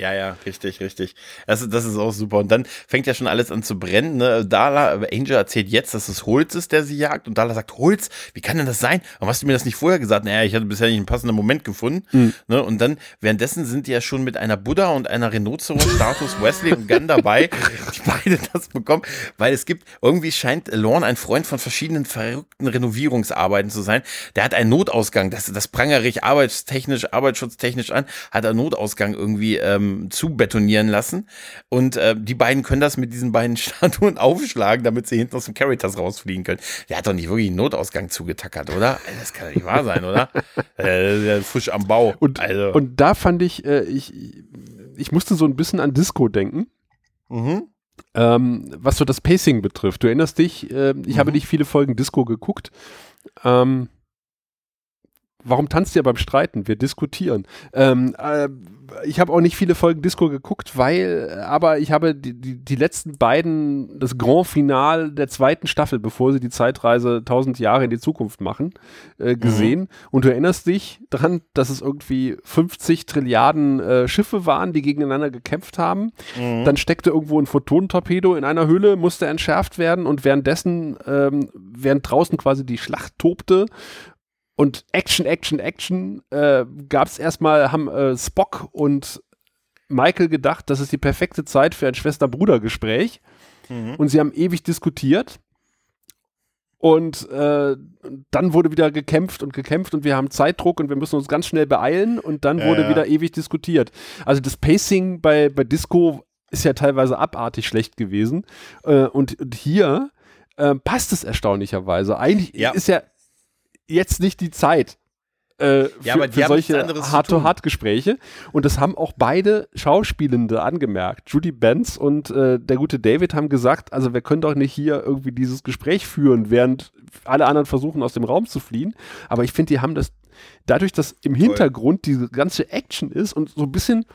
Ja, ja, richtig, richtig. Das, das ist auch super. Und dann fängt ja schon alles an zu brennen. Ne? Dala, Angel erzählt jetzt, dass es Holz ist, der sie jagt. Und Dala sagt, Holz, wie kann denn das sein? Warum hast du mir das nicht vorher gesagt? Naja, ich hatte bisher nicht einen passenden Moment gefunden. Mhm. Ne? Und dann, währenddessen sind die ja schon mit einer Buddha und einer Rhinoceros-Status Wesley und Gunn dabei, die beide das bekommen. Weil es gibt, irgendwie scheint Lorne ein Freund von verschiedenen verrückten Renovierungsarbeiten zu sein. Der hat einen Notausgang. Das, das prangere ich arbeitstechnisch, arbeitsschutztechnisch an. Hat einen Notausgang irgendwie ähm, zu betonieren lassen. Und äh, die beiden können das mit diesen beiden Statuen aufschlagen, damit sie hinten aus dem Caritas rausfliegen können. Der hat doch nicht wirklich einen Notausgang zugetackert, oder? Das kann doch nicht wahr sein, oder? äh, frisch am Bau. Und, also. und da fand ich, äh, ich, ich musste so ein bisschen an Disco denken. Mhm. Ähm, was so das Pacing betrifft. Du erinnerst dich, äh, ich mhm. habe nicht viele Folgen Disco geguckt. Ähm, warum tanzt ihr beim Streiten? Wir diskutieren. Ähm, äh, ich habe auch nicht viele Folgen Disco geguckt, weil, aber ich habe die, die, die letzten beiden, das Grand Final der zweiten Staffel, bevor sie die Zeitreise tausend Jahre in die Zukunft machen, äh, gesehen. Mhm. Und du erinnerst dich daran, dass es irgendwie 50 Trilliarden äh, Schiffe waren, die gegeneinander gekämpft haben. Mhm. Dann steckte irgendwo ein Photonentorpedo in einer Höhle, musste entschärft werden und währenddessen, ähm, während draußen quasi die Schlacht tobte, und Action, Action, Action äh, gab es erstmal, haben äh, Spock und Michael gedacht, das ist die perfekte Zeit für ein Schwester-Bruder-Gespräch. Mhm. Und sie haben ewig diskutiert. Und äh, dann wurde wieder gekämpft und gekämpft und wir haben Zeitdruck und wir müssen uns ganz schnell beeilen und dann wurde ja. wieder ewig diskutiert. Also das Pacing bei, bei Disco ist ja teilweise abartig schlecht gewesen. Äh, und, und, hier äh, passt es erstaunlicherweise. Eigentlich ja. ist ja jetzt nicht die Zeit äh, Ja, für, aber die für solche Hart-to-Hart-Gespräche. Und das haben auch beide Schauspielende angemerkt. Judy Benz und äh, der gute David haben gesagt, also wir können doch nicht hier irgendwie dieses Gespräch führen, während alle anderen versuchen, aus dem Raum zu fliehen. Aber ich finde, die haben das, dadurch, dass im Hintergrund diese ganze Action ist und so ein bisschen,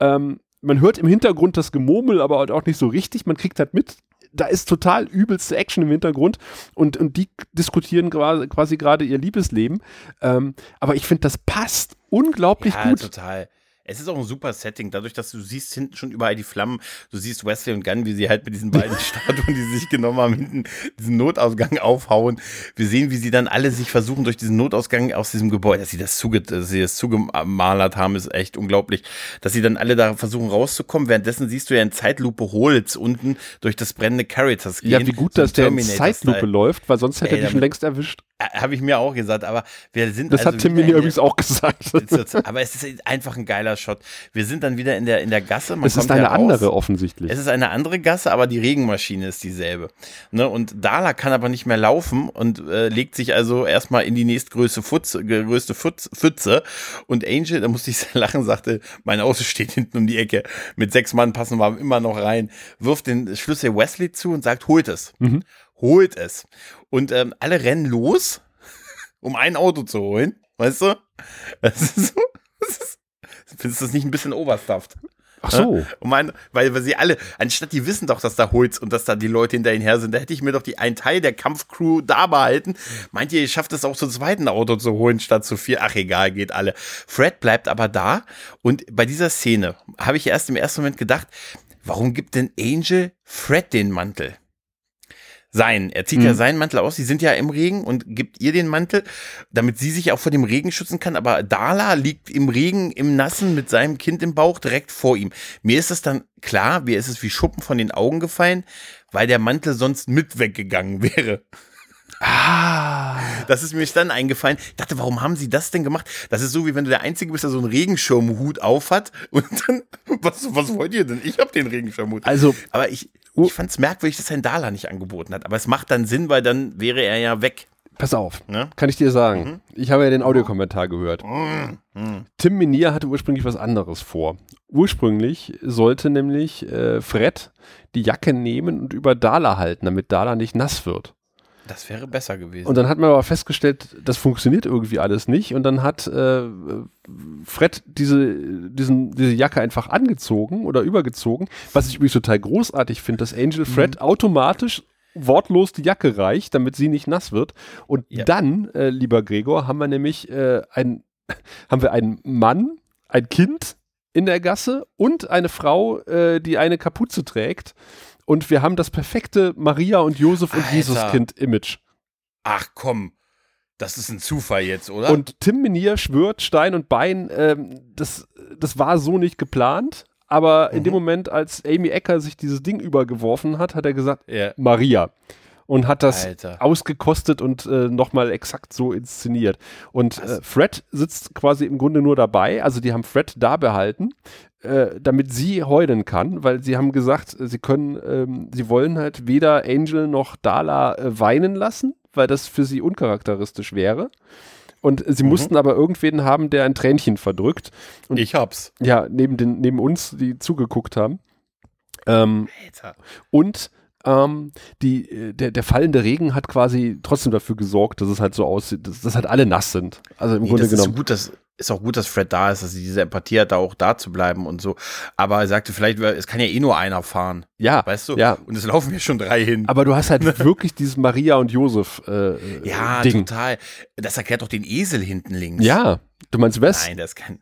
ähm, man hört im Hintergrund das Gemurmel, aber halt auch nicht so richtig, man kriegt halt mit, da ist total übelste Action im Hintergrund und, und die diskutieren quasi, quasi gerade ihr Liebesleben. Ähm, aber ich finde, das passt unglaublich Ja, gut. total. Es ist auch ein super Setting, dadurch, dass du siehst hinten schon überall die Flammen, du siehst Wesley und Gunn, wie sie halt mit diesen beiden Statuen, die sie sich genommen haben, hinten diesen Notausgang aufhauen. Wir sehen, wie sie dann alle sich versuchen, durch diesen Notausgang aus diesem Gebäude, dass sie das, zuge dass sie das zugemalert haben, ist echt unglaublich. Dass sie dann alle da versuchen rauszukommen, währenddessen siehst du ja in Zeitlupe Holz unten durch das brennende Caritas gehen. Ja, wie gut, So dass der in. Zeitlupe läuft, weil sonst hätte er dich schon längst erwischt. Äh, Habe ich mir auch gesagt, aber wir sind Das also hat Tim mir übrigens auch gesagt. aber es ist einfach ein geiler Shot. Wir sind dann wieder in der, in der Gasse. Man Es ist eine ja raus. andere offensichtlich. Es ist eine andere Gasse, aber die Regenmaschine ist dieselbe. Ne? Und Dala kann aber nicht mehr laufen und äh, legt sich also erstmal in die nächstgrößte Pfütze, größte Pfütze, Pfütze. Und Angel, da musste ich lachen, sagte, mein Auto steht hinten um die Ecke. Mit sechs Mann passen wir immer noch rein. Wirft den Schlüssel Wesley zu und sagt, holt es. Mhm. Holt es. Und ähm, alle rennen los, um ein Auto zu holen. Weißt du? Das ist so. Findest du das nicht ein bisschen overstuffed? Ach so. Um ein, weil, weil sie alle, anstatt die wissen doch, dass da Holz und dass da die Leute hinter ihnen her sind, da hätte ich mir doch die einen Teil der Kampfcrew da behalten. Meint ihr, ihr schafft es auch zum zweiten Auto zu holen, statt zu vier? Ach egal, geht alle. Fred bleibt aber da und bei dieser Szene habe ich erst im ersten Moment gedacht, warum gibt denn Angel Fred den Mantel? Sein. Er zieht ja Mhm. seinen Mantel aus. Sie sind ja im Regen und gibt ihr den Mantel, damit sie sich auch vor dem Regen schützen kann. Aber Dala liegt im Regen, im Nassen mit seinem Kind im Bauch direkt vor ihm. Mir ist es dann klar, mir ist es wie Schuppen von den Augen gefallen, weil der Mantel sonst mit weggegangen wäre. Ah. Das ist mir dann eingefallen. Ich dachte, warum haben sie das denn gemacht? Das ist so, wie wenn du der Einzige bist, der so einen Regenschirmhut aufhat. Und dann, was, was wollt ihr denn? Ich habe den Regenschirmhut. Also, Aber ich, ich fand es merkwürdig, dass ein Dala nicht angeboten hat. Aber es macht dann Sinn, weil dann wäre er ja weg. pass auf. Ne? Kann ich dir sagen. Ich habe ja den Audiokommentar gehört. Mhm. Tim Minier hatte ursprünglich was anderes vor. Ursprünglich sollte nämlich äh, Fred die Jacke nehmen und über Dala halten, damit Dala nicht nass wird. Das wäre besser gewesen. Und dann hat man aber festgestellt, das funktioniert irgendwie alles nicht. Und dann hat äh, Fred diese, diesen, diese Jacke einfach angezogen oder übergezogen, was ich übrigens total großartig finde, dass Angel Mhm. Fred automatisch wortlos die Jacke reicht, damit sie nicht nass wird. Und Ja. dann, äh, lieber Gregor, haben wir nämlich äh, ein, haben wir einen Mann, ein Kind in der Gasse und eine Frau, äh, die eine Kapuze trägt. Und wir haben das perfekte Maria und Josef und. Jesuskind-Image. Ach komm, das ist ein Zufall jetzt, oder? Und Tim Menier schwört Stein und Bein, ähm, das, das war so nicht geplant. Aber in dem Mhm. Moment, als Amy Ecker sich dieses Ding übergeworfen hat, hat er gesagt, ja. Maria. Und hat das Alter. ausgekostet und äh, nochmal exakt so inszeniert. Und äh, Fred sitzt quasi im Grunde nur dabei. Also die haben Fred da behalten, äh, damit sie heulen kann, weil sie haben gesagt, sie können, ähm, sie wollen halt weder Angel noch Dala äh, weinen lassen, weil das für sie uncharakteristisch wäre. Und sie Mhm. mussten aber irgendwen haben, der ein Tränchen verdrückt. Und Ich hab's. ja, neben, den, neben uns, die zugeguckt haben. Ähm, Alter. und ähm, die, äh, der, der fallende Regen hat quasi trotzdem dafür gesorgt, dass es halt so aussieht, dass, dass halt alle nass sind. Also im Nee, Grunde das ist genommen. gut, dass ist auch gut, dass Fred da ist, dass sie diese Empathie hat, da auch da zu bleiben und so. Aber er sagte, vielleicht, es kann ja eh nur einer fahren, ja, weißt du? ja. Und es laufen ja schon drei hin. Aber du hast halt wirklich dieses Maria und Josef äh, ja, Ding. total. Das erklärt doch den Esel hinten links. Ja, du meinst Wes? Nein, das kann.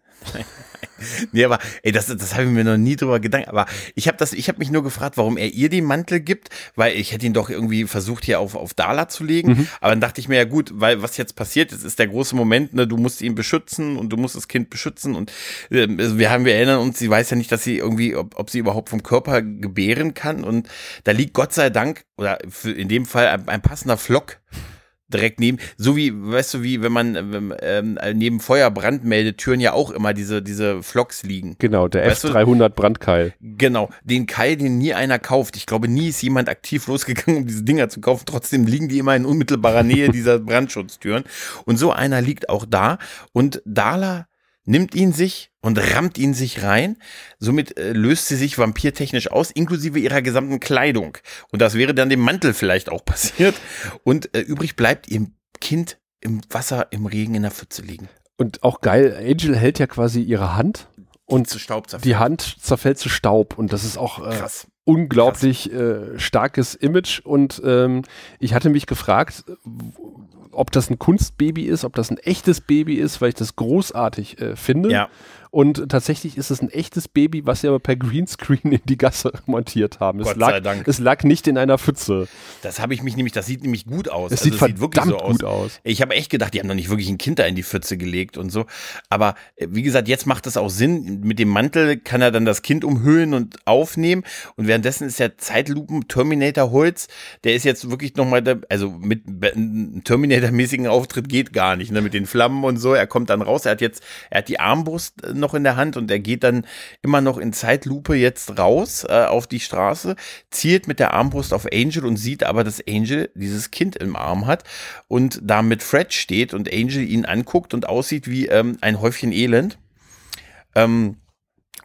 Nee, aber ey, das, das habe ich mir noch nie drüber gedacht. Aber ich habe das, ich habe mich nur gefragt, warum er ihr den Mantel gibt, weil ich hätte ihn doch irgendwie versucht hier auf, auf Dala zu legen. Mhm. Aber dann dachte ich mir ja gut, weil was jetzt passiert ist, ist der große Moment, ne, du musst ihn beschützen und du musst das Kind beschützen und äh, wir haben, wir erinnern uns, sie weiß ja nicht, dass sie irgendwie, ob, ob sie überhaupt vom Körper gebären kann und da liegt Gott sei Dank oder in dem Fall ein, ein passender Flock direkt neben, so wie, weißt du, wie wenn man ähm, neben Feuerbrandmeldetüren ja auch immer diese, diese Flocks liegen. Genau, der F300 Brandkeil. Genau, den Keil, den nie einer kauft. Ich glaube, nie ist jemand aktiv losgegangen, um diese Dinger zu kaufen. Trotzdem liegen die immer in unmittelbarer Nähe dieser Brandschutztüren. Und so einer liegt auch da. Und Dala nimmt ihn sich und rammt ihn sich rein. Somit äh, löst sie sich vampirtechnisch aus, inklusive ihrer gesamten Kleidung. Und das wäre dann dem Mantel vielleicht auch passiert. Und äh, übrig bleibt ihr Kind im Wasser, im Regen, in der Pfütze liegen. Und auch geil, Angel hält ja quasi ihre Hand und die Hand zerfällt zu Staub. Und das ist auch äh, unglaublich äh, starkes Image. Und ähm, ich hatte mich gefragt, ob das ein Kunstbaby ist, ob das ein echtes Baby ist, weil ich das großartig äh, finde. Ja. Und tatsächlich ist es ein echtes Baby, was sie aber per Greenscreen in die Gasse montiert haben. Es, Gott lag, sei Dank. es lag nicht in einer Pfütze. Das habe ich mich nämlich, das sieht nämlich gut aus. Es also sieht, es sieht wirklich so aus. gut aus. Ich habe echt gedacht, die haben noch nicht wirklich ein Kind da in die Pfütze gelegt und so. Aber äh, wie gesagt, jetzt macht es auch Sinn. Mit dem Mantel kann er dann das Kind umhüllen und aufnehmen. Und währenddessen ist der Zeitlupen Terminator Holz, der ist jetzt wirklich nochmal, also mit einem Terminator-mäßigen Auftritt geht gar nicht, ne? Mit den Flammen und so. Er kommt dann raus. Er hat jetzt, er hat die Armbrust noch noch in der Hand und er geht dann immer noch in Zeitlupe jetzt raus äh, auf die Straße, zielt mit der Armbrust auf Angel und sieht aber, dass Angel dieses Kind im Arm hat und da mit Fred steht und Angel ihn anguckt und aussieht wie ähm, ein Häufchen Elend. Ähm,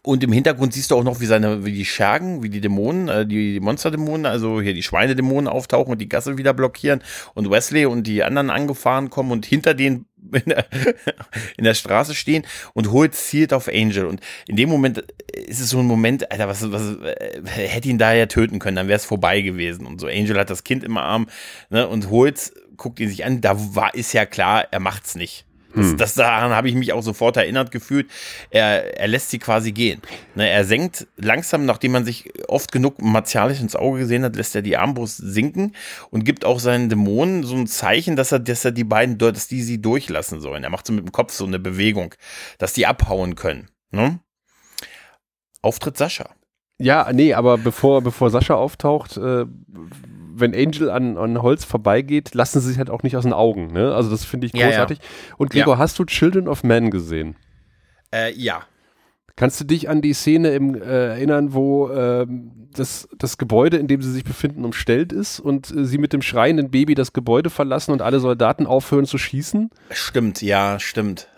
und im Hintergrund siehst du auch noch, wie seine, wie die Schergen, wie die Dämonen, äh, die, die Monsterdämonen, also hier die Schweinedämonen auftauchen und die Gasse wieder blockieren und Wesley und die anderen angefahren kommen und hinter denen in der, in der Straße stehen und holt zielt auf Angel. Und in dem Moment ist es so ein Moment, Alter, was, was äh, hätte ihn da ja töten können, dann wäre es vorbei gewesen. Und so Angel hat das Kind im Arm ne, und holt, guckt ihn sich an. Da war ist ja klar, er macht's nicht. Das, hm. das daran habe ich mich auch sofort erinnert gefühlt. Er, er lässt sie quasi gehen. Ne, er senkt langsam, nachdem man sich oft genug martialisch ins Auge gesehen hat, lässt er die Armbrust sinken und gibt auch seinen Dämonen so ein Zeichen, dass er, dass er die beiden, dass die sie durchlassen sollen. Er macht so mit dem Kopf so eine Bewegung, dass die abhauen können. Ne? Auftritt Sascha. Ja, nee, aber bevor, bevor Sascha auftaucht, äh, wenn Angel an, an Holz vorbeigeht, lassen sie sich halt auch nicht aus den Augen. Ne? Also das finde ich großartig. Ja, ja. Und Gregor, ja. hast du Children of Men gesehen? Äh, ja. Kannst du dich an die Szene im, äh, erinnern, wo ähm, das, das Gebäude, in dem sie sich befinden, umstellt ist und äh, sie mit dem schreienden Baby das Gebäude verlassen und alle Soldaten aufhören zu schießen? Stimmt, ja, stimmt.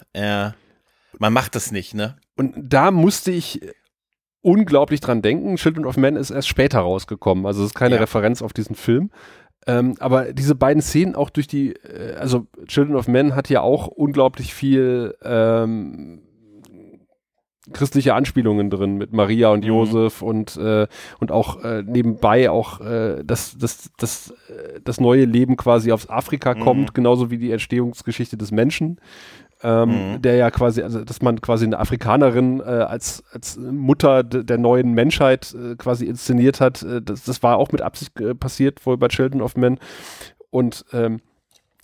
Man macht das nicht, ne? Und da musste ich unglaublich dran denken. Children of Men ist erst später rausgekommen, also es ist keine ja. Referenz auf diesen Film. Ähm, aber diese beiden Szenen auch durch die, äh, also Children of Men hat ja auch unglaublich viel ähm, christliche Anspielungen drin mit Maria und mhm. Josef und äh, und auch äh, nebenbei auch äh, dass das, das, das neue Leben quasi aufs Afrika mhm. kommt, genauso wie die Entstehungsgeschichte des Menschen ähm, mhm. der ja quasi, also dass man quasi eine Afrikanerin äh, als, als Mutter der neuen Menschheit äh, quasi inszeniert hat. Äh, das, das war auch mit Absicht äh, passiert, wohl bei Children of Men. Und ähm,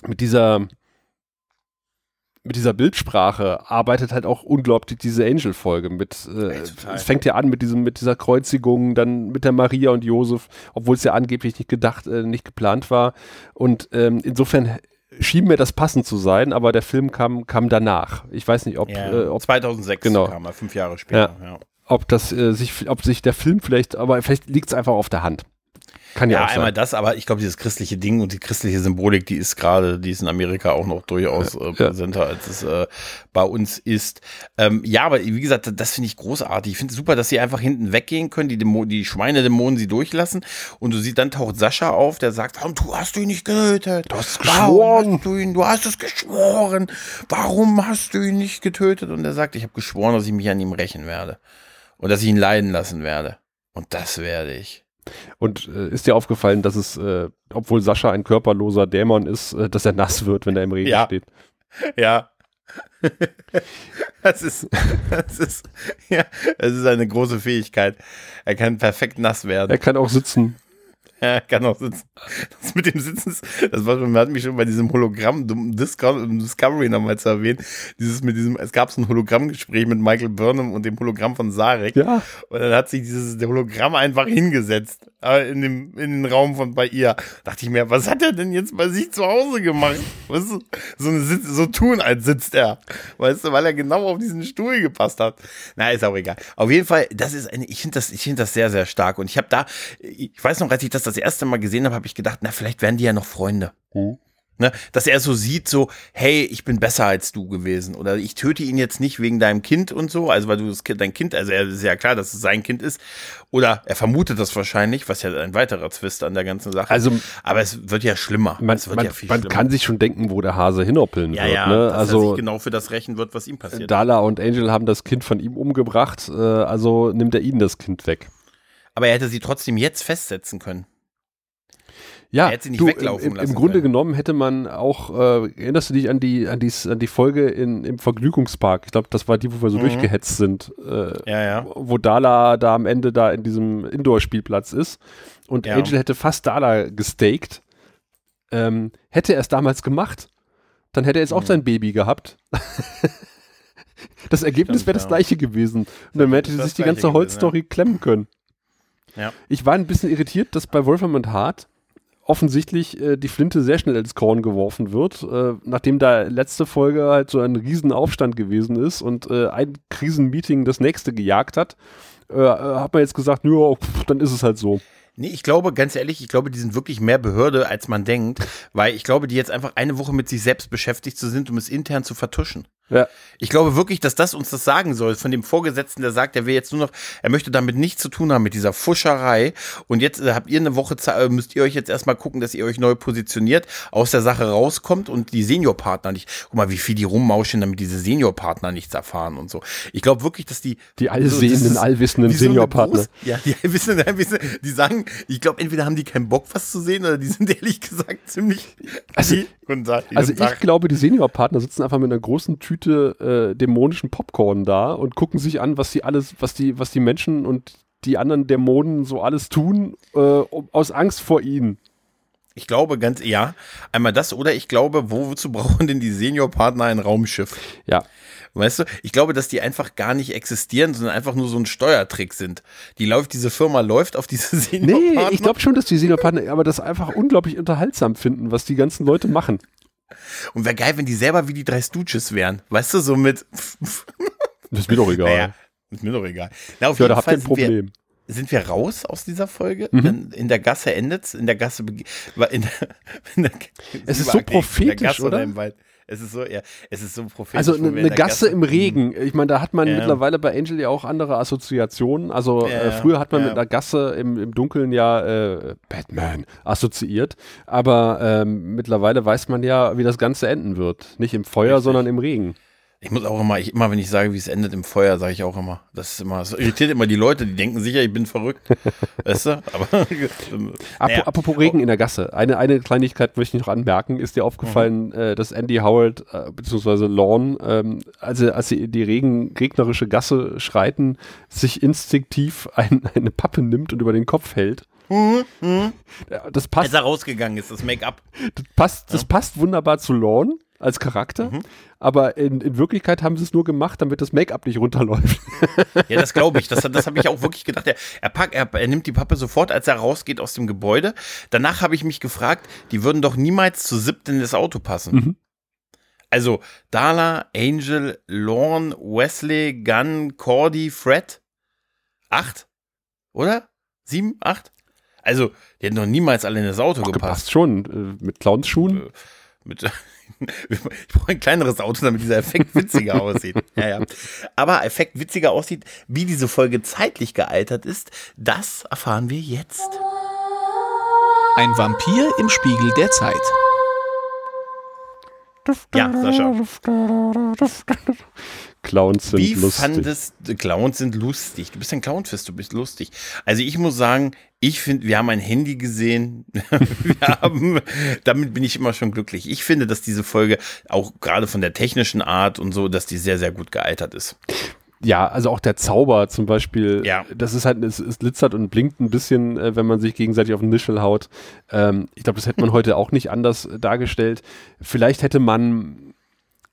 mit dieser mit dieser Bildsprache arbeitet halt auch unglaublich diese Angel-Folge mit, äh, es fängt ja an mit diesem, mit dieser Kreuzigung, dann mit der Maria und Josef, obwohl es ja angeblich nicht gedacht, äh, nicht geplant war. Und ähm, insofern schien mir das passend zu sein, aber der Film kam, kam danach. Ich weiß nicht, ob, ja, äh, ob 2006 genau. kam er, fünf Jahre später. Ja. Ja. Ob das äh, sich, ob sich der Film vielleicht, aber vielleicht liegt es einfach auf der Hand. Kann ja, ja einmal das, aber ich glaube, dieses christliche Ding und die christliche Symbolik, die ist gerade, die ist in Amerika auch noch durchaus äh, präsenter, ja. als es äh, bei uns ist. Ähm, ja, aber wie gesagt, das finde ich großartig. Ich finde es super, dass sie einfach hinten weggehen können, die, Dämo die Schweinedämonen sie durchlassen und du siehst, dann taucht Sascha auf, der sagt, warum du hast du ihn nicht getötet? Du hast geschworen. Hast du, ihn, du hast es geschworen. Warum hast du ihn nicht getötet? Und er sagt, ich habe geschworen, dass ich mich an ihm rächen werde und dass ich ihn leiden lassen werde. Und das werde ich. Und äh, ist dir aufgefallen, dass es, äh, obwohl Sascha ein körperloser Dämon ist, äh, dass er nass wird, wenn er im Regen ja. steht? Ja. das ist, das ist, ja, das ist eine große Fähigkeit. Er kann perfekt nass werden. Er kann auch sitzen. Ja, kann auch sitzen. Das mit dem Sitzen, das war schon, man hat mich schon bei diesem Hologramm, Discovery nochmal zu erwähnen, dieses mit diesem, es gab so ein Hologrammgespräch mit Michael Burnham und dem Hologramm von Sarek. Ja. Und dann hat sich dieses Hologramm einfach hingesetzt. Äh, in, dem, in den Raum von bei ihr. Dachte ich mir, was hat er denn jetzt bei sich zu Hause gemacht? Weißt du, so, eine Sitz, so tun, als sitzt er. Weißt du, weil er genau auf diesen Stuhl gepasst hat. Na, ist auch egal. Auf jeden Fall, das ist eine, ich finde das, ich finde das sehr, sehr stark. Und ich habe da, ich weiß noch, als ich das das erste Mal gesehen habe, habe ich gedacht, na, vielleicht werden die ja noch Freunde. Mhm. Ne, dass er so sieht, so, hey, ich bin besser als du gewesen. Oder ich töte ihn jetzt nicht wegen deinem Kind und so, also weil du das kind, dein Kind, also er ist ja klar, dass es sein Kind ist. Oder er vermutet das wahrscheinlich, was ja ein weiterer Twist an der ganzen Sache. Also, aber es wird ja schlimmer. Man, man, ja man schlimmer. kann sich schon denken, wo der Hase hinoppeln ja, wird. ja, ne? dass Also er sich genau für das rächen wird, was ihm passiert. Dala und Angel haben das Kind von ihm umgebracht, äh, also nimmt er ihnen das Kind weg. aber er hätte sie trotzdem jetzt festsetzen können. Ja, Er nicht du, weglaufen im, lassen Im Grunde können. genommen hätte man auch, äh, erinnerst du dich an die, an die, an die Folge in, im Vergnügungspark? Ich glaube, das war die, wo wir so Mhm. durchgehetzt sind, äh, Ja, ja. wo Dala da am Ende da in diesem Indoor-Spielplatz ist und Ja. Angel hätte fast Dala gestaked. Ähm, hätte er es damals gemacht, dann hätte er jetzt auch Mhm. sein Baby gehabt. das Ergebnis wäre das gleiche gewesen. Und dann hätte sie sich die ganze Holzstory klemmen können. Ja. Ich war ein bisschen irritiert, dass bei Wolfram und Hart offensichtlich äh, die Flinte sehr schnell ins Korn geworfen wird, äh, nachdem da letzte Folge halt so ein Riesenaufstand gewesen ist und äh, ein Krisenmeeting das nächste gejagt hat, äh, äh, hat man jetzt gesagt, ja, dann ist es halt so. Nee, ich glaube, ganz ehrlich, ich glaube, die sind wirklich mehr Behörde, als man denkt, weil ich glaube, die jetzt einfach eine Woche mit sich selbst beschäftigt zu sind, um es intern zu vertuschen. Ja. Ich glaube wirklich, dass das uns das sagen soll, von dem Vorgesetzten, der sagt, er will jetzt nur noch, er möchte damit nichts zu tun haben mit dieser Fuscherei. Und jetzt äh, habt ihr eine Woche Zeit, äh, müsst ihr euch jetzt erstmal gucken, dass ihr euch neu positioniert, aus der Sache rauskommt und die Seniorpartner nicht, guck mal, wie viel die rummauschen, damit diese Seniorpartner nichts erfahren und so. Ich glaube wirklich, dass die Die so, allsehenden, ist allwissenden so Seniorpartner. Ja, die wissen, die wissen, die sagen, ich glaube, entweder haben die keinen Bock, was zu sehen, oder die sind ehrlich gesagt ziemlich. Also- Die- Also ich glaube, die Seniorpartner sitzen einfach mit einer großen Tüte äh, dämonischen Popcorn da und gucken sich an, was die alles, was die, was die Menschen und die anderen Dämonen so alles tun, äh, um, aus Angst vor ihnen. Ich glaube ganz, ja, einmal das oder ich glaube, wozu brauchen denn die Seniorpartner ein Raumschiff? Ja. Weißt du, ich glaube, dass die einfach gar nicht existieren, sondern einfach nur so ein Steuertrick sind. Die läuft, diese Firma läuft auf diese Nee, Seniorpartner. ich glaube schon, dass die Seniorpartner aber das einfach unglaublich unterhaltsam finden, was die ganzen Leute machen. Und wäre geil, wenn die selber wie die drei Stooges wären. Weißt du, so mit, Das ist mir doch egal. naja, ist mir doch egal. Na, auf ja, jeden da habt ihr Fall ein Problem. Sind wir raus aus dieser Folge? Mhm. In, der Gasse endet's? In der Gasse, in der, in der, Es ist so prophetisch, Gasse oder? Wald. Es ist so, ja, es ist so prophetisch. Also wo eine wir in ne der Gasse im Regen. Ich meine, da hat man Ja. mittlerweile bei Angel ja auch andere Assoziationen. Also Ja, äh, früher hat man ja. mit einer Gasse im, im Dunkeln ja äh, Batman assoziiert. Aber ähm, mittlerweile weiß man ja, wie das Ganze enden wird. Nicht im Feuer, Richtig. sondern im Regen. Ich muss auch immer, ich, immer wenn ich sage, wie es endet im Feuer, sage ich auch immer. Das ist immer, das irritiert immer die Leute, die denken sicher, ich bin verrückt. weißt du? Aber naja. Apropos Regen in der Gasse. Eine, eine Kleinigkeit möchte ich noch anmerken. Ist dir aufgefallen, Mhm. äh, dass Andy Howard äh, bzw. Lorne, ähm, als, sie, als sie in die Regen, regnerische Gasse schreiten, sich instinktiv ein, eine Pappe nimmt und über den Kopf hält? Mhm. Ja, Das als passt, er rausgegangen ist, das Make-up. das passt, das passt wunderbar zu Lorne als Charakter, Mhm. aber in, in Wirklichkeit haben sie es nur gemacht, damit das Make-up nicht runterläuft. Ja, das glaube ich. Das, das habe ich auch wirklich gedacht. Er, er, packt, er, er nimmt die Pappe sofort, als er rausgeht aus dem Gebäude. Danach habe ich mich gefragt, die würden doch niemals zu siebt in das Auto passen. Mhm. Also Dala, Angel, Lorne, Wesley, Gunn, Cordy, Fred. Acht? Oder? Sieben? Acht? Also, die hätten doch niemals alle in das Auto gepasst. Gepasst schon, äh, mit Clownsschuhen. Mit, ich brauche ein kleineres Auto, damit dieser Effekt witziger aussieht. Ja, ja. Aber Effekt witziger aussieht, wie diese Folge zeitlich gealtert ist, das erfahren wir jetzt. Ein Vampir im Spiegel der Zeit. Ja, Sascha. Clowns sind Wie lustig. fandest Clowns sind lustig. Du bist ein Clownfist, du bist lustig. Also ich muss sagen, ich finde, wir haben ein Handy gesehen. wir haben, damit bin ich immer schon glücklich. Ich finde, dass diese Folge auch gerade von der technischen Art und so, dass die sehr, sehr gut gealtert ist. Ja, also auch der Zauber zum Beispiel, Ja. das ist halt, es, es glitzert und blinkt ein bisschen, äh, wenn man sich gegenseitig auf den Nischel haut. Ähm, ich glaube, das hätte man heute auch nicht anders äh, dargestellt. Vielleicht hätte man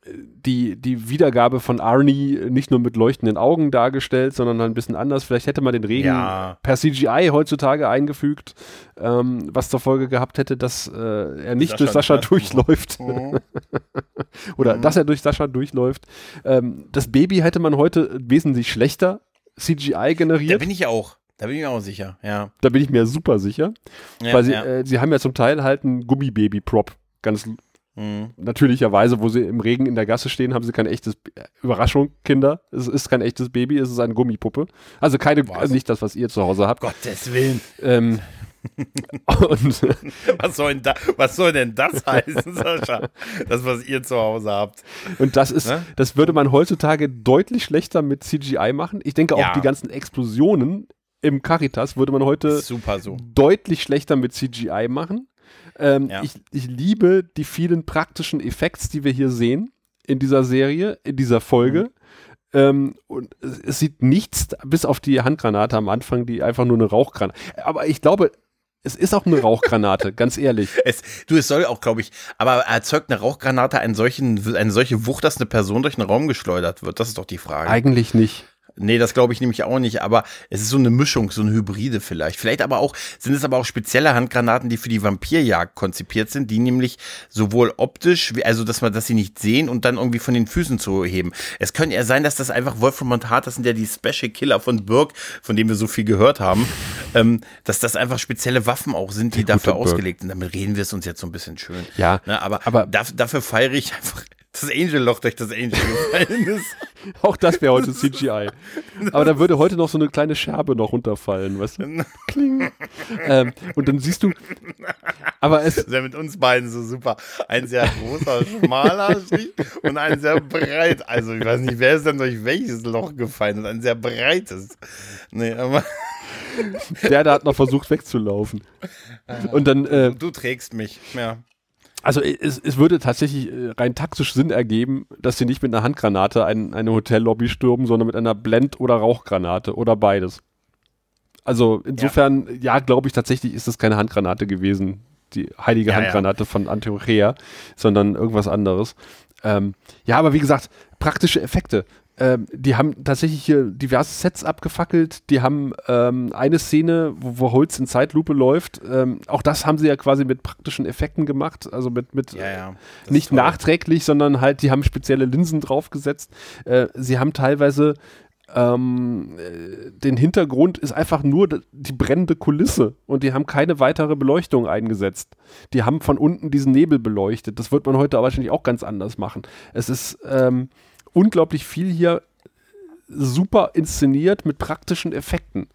die, die Wiedergabe von Arnie nicht nur mit leuchtenden Augen dargestellt, sondern ein bisschen anders. Vielleicht hätte man den Regen Ja. per CGI heutzutage eingefügt, ähm, was zur Folge gehabt hätte, dass äh, er nicht durch Sascha Sascha- durchläuft Mhm. oder dass er durch Sascha durchläuft. Ähm, das Baby hätte man heute wesentlich schlechter CGI Da generiert. bin ich auch. Da bin ich mir auch sicher, ja. Da bin ich mir super sicher. ja weil sie, ja. äh, sie haben ja zum Teil halt einen Gummibaby-Prop. Ganz Mhm. natürlicherweise, wo sie im Regen in der Gasse stehen, haben sie kein echtes äh, Überraschung, Kinder. Es ist kein echtes Baby, es ist eine Gummipuppe. Also keine, also nicht das, was ihr zu Hause habt. Gottes Willen. Ähm, und Was soll, denn da, was soll denn das heißen, Sascha? Das, was ihr zu Hause habt. Und das ist, Ne? das würde man heutzutage deutlich schlechter mit CGI machen. Ich denke auch Ja. die ganzen Explosionen im Caritas würde man heute Super so. deutlich schlechter mit CGI machen. Ähm, Ja. ich, ich liebe die vielen praktischen Effekts, die wir hier sehen in dieser Serie, in dieser Folge. Mhm. Ähm, und es, sieht nichts, bis auf die Handgranate am Anfang, die einfach nur eine Rauchgranate. Aber ich glaube, es ist auch eine Rauchgranate, ganz ehrlich. Es, du, es soll auch, glaube ich, aber erzeugt eine Rauchgranate einen solchen, eine solche Wucht, dass eine Person durch den Raum geschleudert wird? Das ist doch die Frage. Eigentlich nicht. Nee, das glaube ich nämlich auch nicht, aber es ist so eine Mischung, so eine Hybride vielleicht. Vielleicht aber auch, sind es aber auch spezielle Handgranaten, die für die Vampirjagd konzipiert sind, die nämlich sowohl optisch, also dass man, dass sie nicht sehen und dann irgendwie von den Füßen zu heben. Es könnte ja sein, dass das einfach Wolfram und Hart, das sind ja die Special Killer von Birk, von dem wir so viel gehört haben, ähm, dass das einfach spezielle Waffen auch sind, die Der dafür ausgelegt sind. Damit reden wir es uns jetzt so ein bisschen schön. Ja, Ne, aber aber- daf- dafür feiere ich einfach das Angelloch, durch das Angel gefallen ist. Auch das wäre heute CGI. Aber da würde heute noch so eine kleine Scherbe noch runterfallen, weißt du? Kling. Ähm, und dann siehst du, aber es, Das ist ja mit uns beiden so super. Ein sehr großer, schmaler Strich und ein sehr breit. Also ich weiß nicht, wer ist denn durch welches Loch gefallen und ein sehr breites. Nee, aber der da hat noch versucht wegzulaufen. Und dann, äh, du trägst mich. Ja. Also es, es würde tatsächlich äh, rein taktisch Sinn ergeben, dass sie nicht mit einer Handgranate ein, eine Hotellobby stürmen, sondern mit einer Blend- oder Rauchgranate oder beides. Also insofern, ja, glaube ich tatsächlich ist es keine Handgranate gewesen, die heilige Ja, ja. Handgranate von Antiochea, sondern irgendwas anderes. Ähm, ja, aber wie gesagt, praktische Effekte. Ähm, die haben tatsächlich hier diverse Sets abgefackelt. Die haben ähm, eine Szene, wo, wo Holz in Zeitlupe läuft. Ähm, auch das haben sie ja quasi mit praktischen Effekten gemacht. Also mit, mit Ja, ja. Das nicht nachträglich, sondern halt, die haben spezielle Linsen draufgesetzt. Äh, sie haben teilweise ähm, äh, den Hintergrund ist einfach nur die brennende Kulisse und die haben keine weitere Beleuchtung eingesetzt. Die haben von unten diesen Nebel beleuchtet. Das wird man heute aber wahrscheinlich auch ganz anders machen. Es ist ähm, unglaublich viel hier super inszeniert mit praktischen Effekten.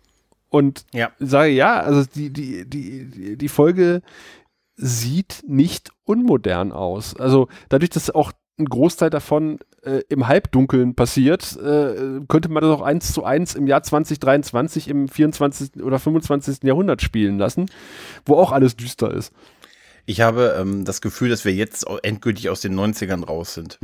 Und Ja. sage ja, also die, die, die, die- Folge sieht nicht unmodern aus. Also dadurch, dass auch ein Großteil davon äh, im Halbdunkeln passiert, äh, könnte man das auch eins zu eins im Jahr 2023 im 24. oder 25. Jahrhundert spielen lassen, wo auch alles düster ist. Ich habe ähm, das Gefühl, dass wir jetzt endgültig aus den 90ern raus sind.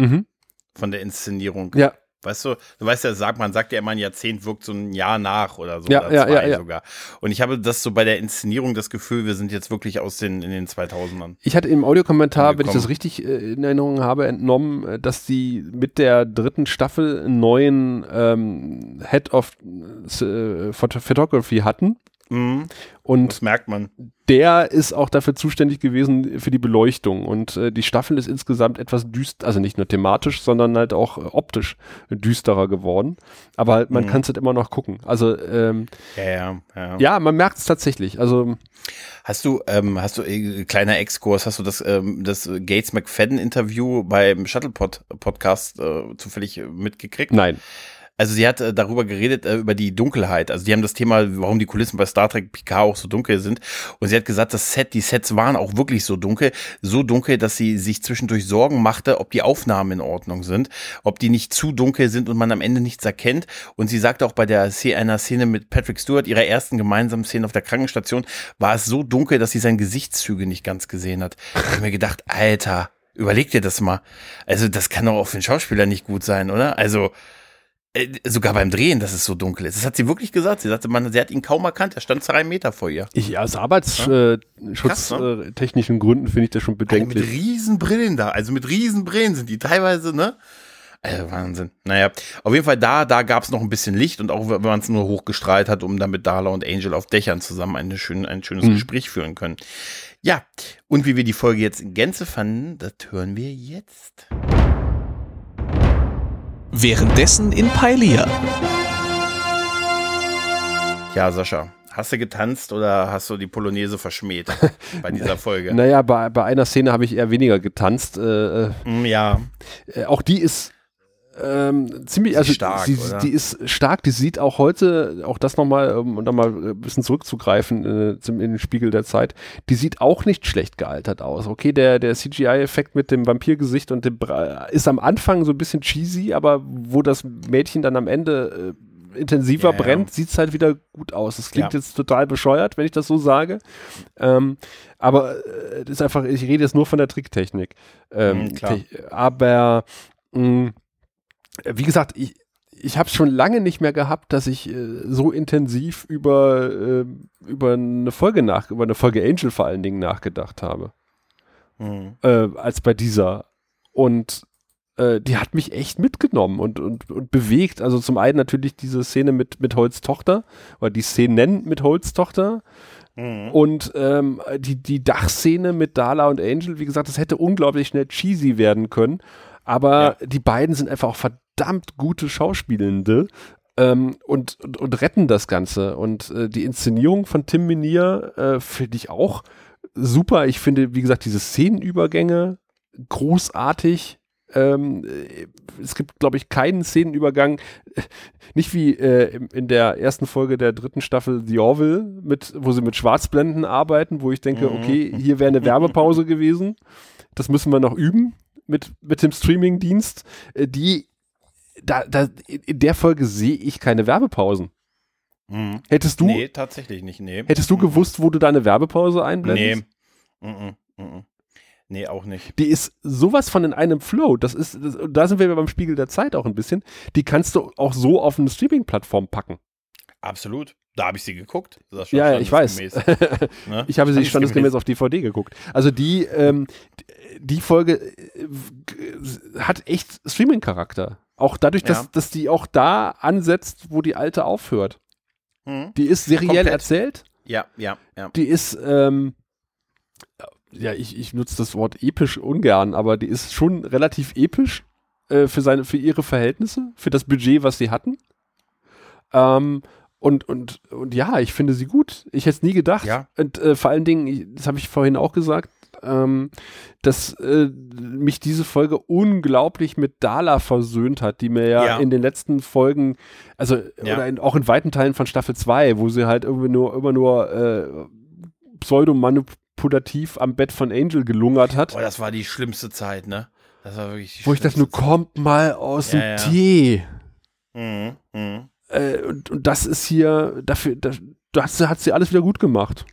Von der Inszenierung. Ja, Weißt du, du weißt ja, sagt, man sagt ja immer, ein Jahrzehnt wirkt so ein Jahr nach oder so. Ja, oder ja, zwei ja, sogar. Und ich habe das so bei der Inszenierung das Gefühl, wir sind jetzt wirklich aus den, in den 2000ern. Ich hatte im Audiokommentar, wenn ich das richtig äh, in Erinnerung habe, entnommen, äh, dass die mit der dritten Staffel einen neuen ähm, Head of äh, Phot- Photography hatten. Mhm. Und Das merkt man. der ist auch dafür zuständig gewesen für die Beleuchtung. Und äh, die Staffel ist insgesamt etwas düster, also nicht nur thematisch, sondern halt auch äh, optisch düsterer geworden. Aber halt, man Mhm. kann es halt immer noch gucken. Also ähm, Ja, ja, ja. ja, man merkt es tatsächlich. Also Hast du, ähm, hast du, äh, kleiner Exkurs, hast du das, ähm, das Gates McFadden Interview beim Shuttlepod Podcast äh, zufällig äh, mitgekriegt? nein. Also sie hat äh, darüber geredet, äh, über die Dunkelheit. Also die haben das Thema, warum die Kulissen bei Star Trek Picard auch so dunkel sind. Und sie hat gesagt, das Set, die Sets waren auch wirklich so dunkel. So dunkel, dass sie sich zwischendurch Sorgen machte, ob die Aufnahmen in Ordnung sind, ob die nicht zu dunkel sind und man am Ende nichts erkennt. Und sie sagte auch bei der Szene, einer Szene mit Patrick Stewart, ihrer ersten gemeinsamen Szene auf der Krankenstation, war es so dunkel, dass sie seine Gesichtszüge nicht ganz gesehen hat. Ich mir gedacht, Alter, überleg dir das mal. Also das kann doch auch für einen Schauspieler nicht gut sein, oder? Also Äh, sogar beim Drehen, dass es so dunkel ist. Das hat sie wirklich gesagt. Sie sagte, man, sie hat ihn kaum erkannt. Er stand zwei Meter vor ihr. Ich, aus arbeitsschutztechnischen ne? äh, Gründen finde ich das schon Also mit bedenklich. riesen Brillen da. Also mit riesen Brillen sind die teilweise, ne? Also Wahnsinn. Naja, auf jeden Fall da, da gab es noch ein bisschen Licht und auch wenn man es nur hochgestrahlt hat, um dann mit Darla und Angel auf Dächern zusammen eine schön, ein schönes Mhm. Gespräch führen können. Ja, und wie wir die Folge jetzt in Gänze fanden, das hören wir jetzt. Währenddessen in Pailia. Ja, Sascha, hast du getanzt oder hast du die Polonaise verschmäht bei dieser Folge? Naja, bei, bei einer Szene habe ich eher weniger getanzt. Äh, Mm, Ja, äh, auch die ist ähm, ziemlich, also stark, sie, die ist stark, die sieht auch heute, auch das nochmal, um da mal ein bisschen zurückzugreifen äh, zum, in den Spiegel der Zeit, die sieht auch nicht schlecht gealtert aus. Okay, der, der CGI-Effekt mit dem Vampirgesicht und dem Bra ist am Anfang so ein bisschen cheesy, aber wo das Mädchen dann am Ende äh, intensiver ja. brennt, sieht es halt wieder gut aus. Das klingt Ja. jetzt total bescheuert, wenn ich das so sage. Ähm, aber äh, ist einfach, ich rede jetzt nur von der Tricktechnik. Ähm, Mhm, te- aber mh, wie gesagt, ich, ich habe es schon lange nicht mehr gehabt, dass ich äh, so intensiv über, äh, über eine Folge nach, über eine Folge Angel vor allen Dingen nachgedacht habe, Mhm. äh, als bei dieser. Und äh, die hat mich echt mitgenommen und, und, und bewegt. Also zum einen natürlich diese Szene mit, mit Holz Tochter, oder die Szenen mit Holz Tochter. Mhm. Und ähm, die, die Dachszene mit Dala und Angel, wie gesagt, das hätte unglaublich schnell cheesy werden können. Aber die beiden sind einfach auch verdammt gute Schauspielende ähm, und, und, und retten das Ganze. Und äh, die Inszenierung von Tim Minier äh, finde ich auch super. Ich finde, wie gesagt, diese Szenenübergänge großartig. Ähm, äh, es gibt, glaube ich, keinen Szenenübergang, nicht wie äh, in der ersten Folge der dritten Staffel The Orville, mit, wo sie mit Schwarzblenden arbeiten, wo ich denke, Mhm. okay, hier wäre eine Werbepause gewesen. Das müssen wir noch üben mit, mit dem Streamingdienst. Äh, die, da, da, in der Folge sehe ich keine Werbepausen. Mhm. Hättest du, Nee, tatsächlich nicht. Nee. hättest du gewusst, wo du deine Werbepause einblendest? Nee. Mhm. Mhm. Nee, auch nicht. Die ist sowas von in einem Flow. Das ist, das, da sind wir beim Spiegel der Zeit auch ein bisschen. Die kannst du auch so auf eine Streaming-Plattform packen. Absolut. Da habe ich sie geguckt. Ja, ja, ich weiß. ne? Ich habe sie standesgemäß auf DVD geguckt. Also die, ähm, die Folge äh, hat echt Streaming-Charakter. Auch dadurch, dass, Ja. dass die auch da ansetzt, wo die alte aufhört. Mhm. Die ist seriell Komplett. erzählt. Ja, ja, ja. Die ist, ähm, ja, ich, ich nutze das Wort episch ungern, aber die ist schon relativ episch äh, für, seine, für ihre Verhältnisse, für das Budget, was sie hatten. Ähm, und, und, und ja, ich finde sie gut. Ich hätte es nie gedacht. Ja. Und äh, vor allen Dingen, das habe ich vorhin auch gesagt, ähm, dass äh, mich diese Folge unglaublich mit Dala versöhnt hat, die mir ja, Ja. in den letzten Folgen, also Ja. oder in, auch in weiten Teilen von Staffel 2, wo sie halt irgendwie nur immer nur äh, pseudomanipulativ am Bett von Angel gelungert hat, Boah, das war die schlimmste Zeit, ne? Das war wirklich die wo ich das nur kommt mal aus dem. Tee. Mhm. Mhm. Äh, und, und das ist hier, dafür, das, das hat sie alles wieder gut gemacht.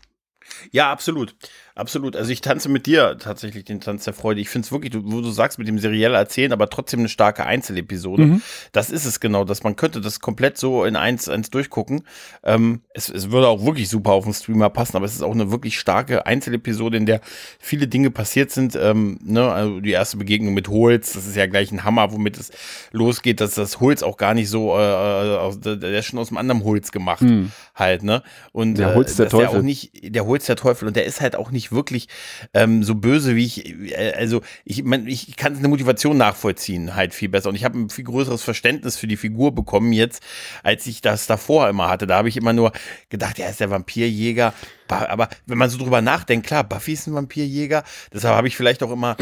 Ja, absolut. Absolut. Also ich tanze mit dir tatsächlich den Tanz der Freude. Ich finde es wirklich, du- wo du sagst, mit dem seriell erzählen, aber trotzdem eine starke Einzelepisode. Mhm. Das ist es genau, dass man könnte das komplett so in eins, eins durchgucken. Ähm, es, es würde auch wirklich super auf den Streamer passen, aber es ist auch eine wirklich starke Einzelepisode, in der viele Dinge passiert sind. Ähm, ne, also die erste Begegnung mit Holz, das ist ja gleich ein Hammer, womit es losgeht, dass das Holz auch gar nicht so, äh, äh, aus, der der ist schon aus einem anderen Holz gemacht, Mhm. halt, ne? Und Der äh, Holz der dass der Teufel. auch nicht, der Holz der Teufel und der ist halt auch nicht wirklich ähm, so böse, wie ich, äh, also ich, man, ich kann eine Motivation nachvollziehen, halt viel besser. Und ich habe ein viel größeres Verständnis für die Figur bekommen jetzt, als ich das davor immer hatte. Da habe ich immer nur gedacht, er ist der Vampirjäger. Aber wenn man so drüber nachdenkt, klar, Buffy ist ein Vampirjäger. Deshalb habe ich vielleicht auch immer.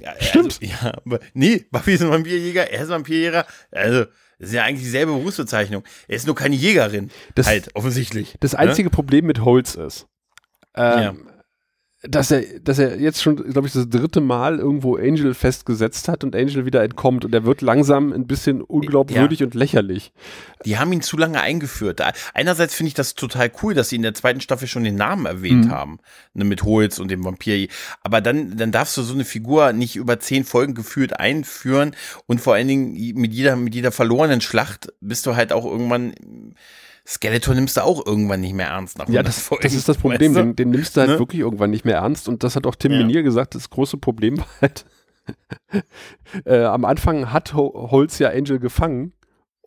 Ja, Stimmt. Also, ja, nee, Buffy ist ein Vampirjäger, er ist ein Vampirjäger. Also, das ist ja eigentlich dieselbe Berufsbezeichnung. Er ist nur keine Jägerin. Das- halt, offensichtlich. Das ne? einzige Problem mit Holz ist, ähm, dass er, dass er jetzt schon, glaube ich, das dritte Mal irgendwo Angel festgesetzt hat und Angel wieder entkommt und er wird langsam ein bisschen unglaubwürdig ja. und lächerlich. Die haben ihn zu lange eingeführt. Einerseits finde ich das total cool, dass sie in der zweiten Staffel schon den Namen erwähnt mhm. haben, ne, mit Holz und dem Vampir. Aber dann, dann darfst du so eine Figur nicht über zehn Folgen geführt einführen und vor allen Dingen mit jeder, mit jeder verlorenen Schlacht bist du halt auch irgendwann Skeletor nimmst du auch irgendwann nicht mehr ernst. Nach ja, das, das ist das Problem. Weißt du? den, den, nimmst du halt ne? wirklich irgendwann nicht mehr ernst. Und das hat auch Tim ja. Menier gesagt. Das große Problem war halt, äh, am Anfang hat Holz ja Angel gefangen.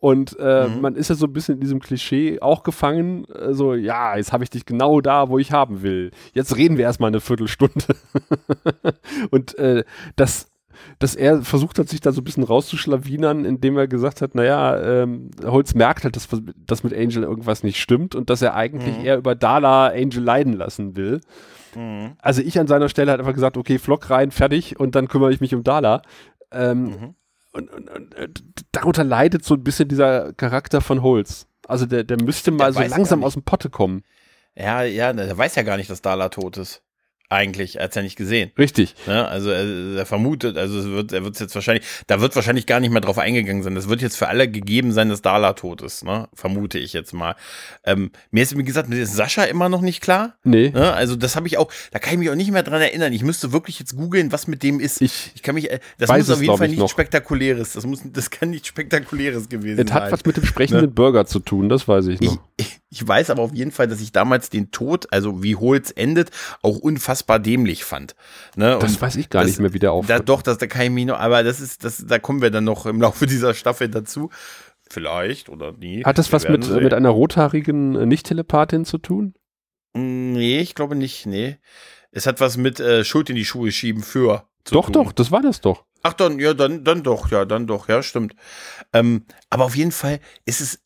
Und äh, mhm. man ist ja so ein bisschen in diesem Klischee auch gefangen. Äh, so, ja, jetzt habe ich dich genau da, wo ich haben will. Jetzt reden wir erstmal eine Viertelstunde. und äh, das dass er versucht hat, sich da so ein bisschen rauszuschlawinern, indem er gesagt hat, naja, ähm, Holz merkt halt, dass, dass mit Angel irgendwas nicht stimmt und dass er eigentlich mhm. eher über Dala Angel leiden lassen will. Mhm. Also ich an seiner Stelle hat einfach gesagt, okay, Flock rein, fertig und dann kümmere ich mich um Dala. Ähm, mhm. und, und, und, äh, darunter leidet so ein bisschen dieser Charakter von Holz. Also der, der müsste mal der so langsam aus dem Potte kommen. Ja, ja, der weiß ja gar nicht, dass Dala tot ist eigentlich, er hat ja nicht gesehen. Richtig. Ja, also er, er, vermutet, also es wird, er wird jetzt wahrscheinlich, da wird wahrscheinlich gar nicht mehr drauf eingegangen sein. Das wird jetzt für alle gegeben sein, dass Dala tot ist, ne? Vermute ich jetzt mal. Ähm, mir ist, wie gesagt, mit Sascha immer noch nicht klar. Nee. Ne? Also das habe ich auch, da kann ich mich auch nicht mehr dran erinnern. Ich müsste wirklich jetzt googeln, was mit dem ist. Ich, ich kann mich, äh, das muss auf jeden Fall nicht noch. spektakuläres. Das muss, das kann nicht spektakuläres gewesen sein. Es hat was mit dem sprechenden ne? Burger zu tun, das weiß ich noch. Ich, ich weiß aber auf jeden Fall, dass ich damals den Tod, also wie Holz endet, auch unfassbar dämlich fand. Ne? Das weiß ich gar das, nicht mehr, wie der aufhört. Da, doch, das, da kann ich mich noch, aber das ist, das, da kommen wir dann noch im Laufe dieser Staffel dazu. Vielleicht oder nie. Hat das was mit, mit einer rothaarigen äh, Nicht-Telepathin zu tun? Nee, ich glaube nicht, nee. Es hat was mit äh, Schuld in die Schuhe schieben für. doch, tun. doch, das war das doch. Ach dann, ja, dann, dann doch, ja, dann doch, ja, stimmt. Ähm, aber auf jeden Fall ist es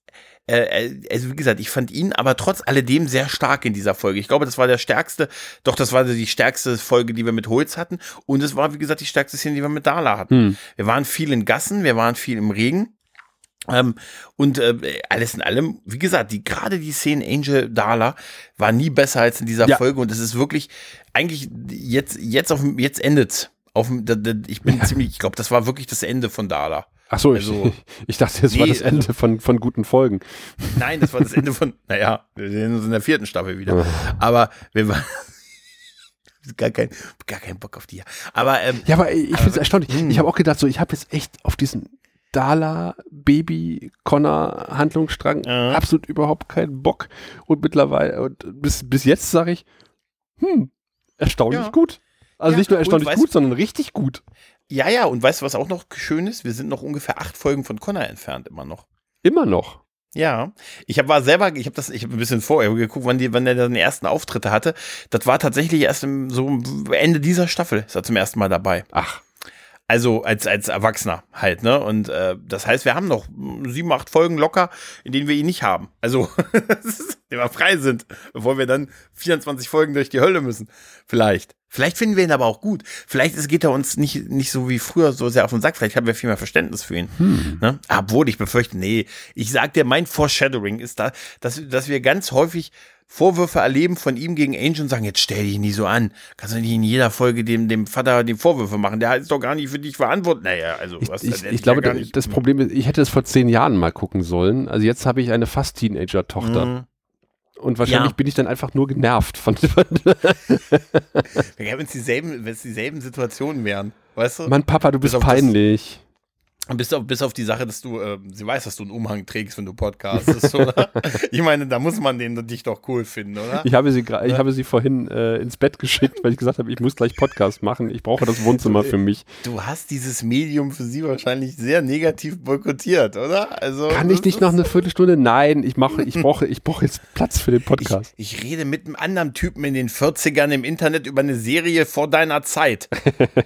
äh, äh, also wie gesagt, ich fand ihn aber trotz alledem sehr stark in dieser Folge. Ich glaube, das war der stärkste, doch das war die stärkste Folge, die wir mit Holz hatten. Und es war, wie gesagt, die stärkste Szene, die wir mit Dala hatten. Hm. Wir waren viel in Gassen, wir waren viel im Regen. Ähm, und äh, alles in allem, wie gesagt, die gerade die Szene Angel Dala war nie besser als in dieser ja. Folge und es ist wirklich eigentlich jetzt jetzt auf jetzt endet's. Auf, ich bin ziemlich, ich glaube, das war wirklich das Ende von Dala. Ach so, also, ich, ich dachte, das nee, war das Ende also, von, von guten Folgen. Nein, das war das Ende von, naja, wir sind in der vierten Staffel wieder. Aber wir waren, gar kein, gar kein Bock auf die. Aber, ähm, ja, aber ich finde es erstaunlich. Mh. Hm. Ich habe auch gedacht, so, ich habe jetzt echt auf diesen Dala, Baby, Connor Handlungsstrang ja. absolut überhaupt keinen Bock. Und mittlerweile, und bis, bis jetzt sage ich, hm, erstaunlich ja. gut. Also ja, nicht nur erstaunlich gut, sondern richtig gut. Ja, ja, und weißt du, was auch noch schön ist? Wir sind noch ungefähr acht Folgen von Connor entfernt, immer noch. Immer noch? Ja, ich hab, war selber, ich habe das, ich habe ein bisschen vorher geguckt, wann, die, wann der den ersten Auftritte hatte. Das war tatsächlich erst im, so Ende dieser Staffel, ist er zum ersten Mal dabei. Ach. Also als, als Erwachsener halt, ne? Und äh, das heißt, wir haben noch sieben, acht Folgen locker, in denen wir ihn nicht haben. Also, die wir frei sind, bevor wir dann 24 Folgen durch die Hölle müssen. Vielleicht. Vielleicht finden wir ihn aber auch gut. Vielleicht ist, geht er uns nicht, nicht so wie früher so sehr auf den Sack. Vielleicht haben wir viel mehr Verständnis für ihn. Hm. Ne? Obwohl ich befürchte, nee. Ich sag dir, mein Foreshadowing ist da, dass, dass wir ganz häufig Vorwürfe erleben von ihm gegen Angel und sagen, jetzt stell dich nie so an. Kannst du nicht in jeder Folge dem, dem Vater die Vorwürfe machen. Der ist doch gar nicht für dich verantwortlich. Naja, also was. Ich, ich, ich glaube, ja das Problem ist, ich hätte es vor zehn Jahren mal gucken sollen. Also jetzt habe ich eine fast Teenager-Tochter. Mhm. Und wahrscheinlich ja. bin ich dann einfach nur genervt von. wenn es dieselben, dieselben Situationen wären, weißt du? Mann, Papa, du bist peinlich. Bis auf, bis auf die Sache, dass du, äh, sie weiß, dass du einen Umhang trägst, wenn du podcastest, oder? ich meine, da muss man den dich doch cool finden, oder? Ich habe sie, ja. ich habe sie vorhin äh, ins Bett geschickt, weil ich gesagt habe, ich muss gleich Podcast machen. Ich brauche das Wohnzimmer für mich. Du hast dieses Medium für sie wahrscheinlich sehr negativ boykottiert, oder? Also kann ich nicht noch eine Viertelstunde? Nein, ich mache, ich brauche, ich brauche jetzt Platz für den Podcast. Ich, ich rede mit einem anderen Typen in den 40ern im Internet über eine Serie vor deiner Zeit.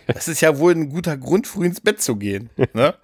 Das ist ja wohl ein guter Grund, früh ins Bett zu gehen. Ne?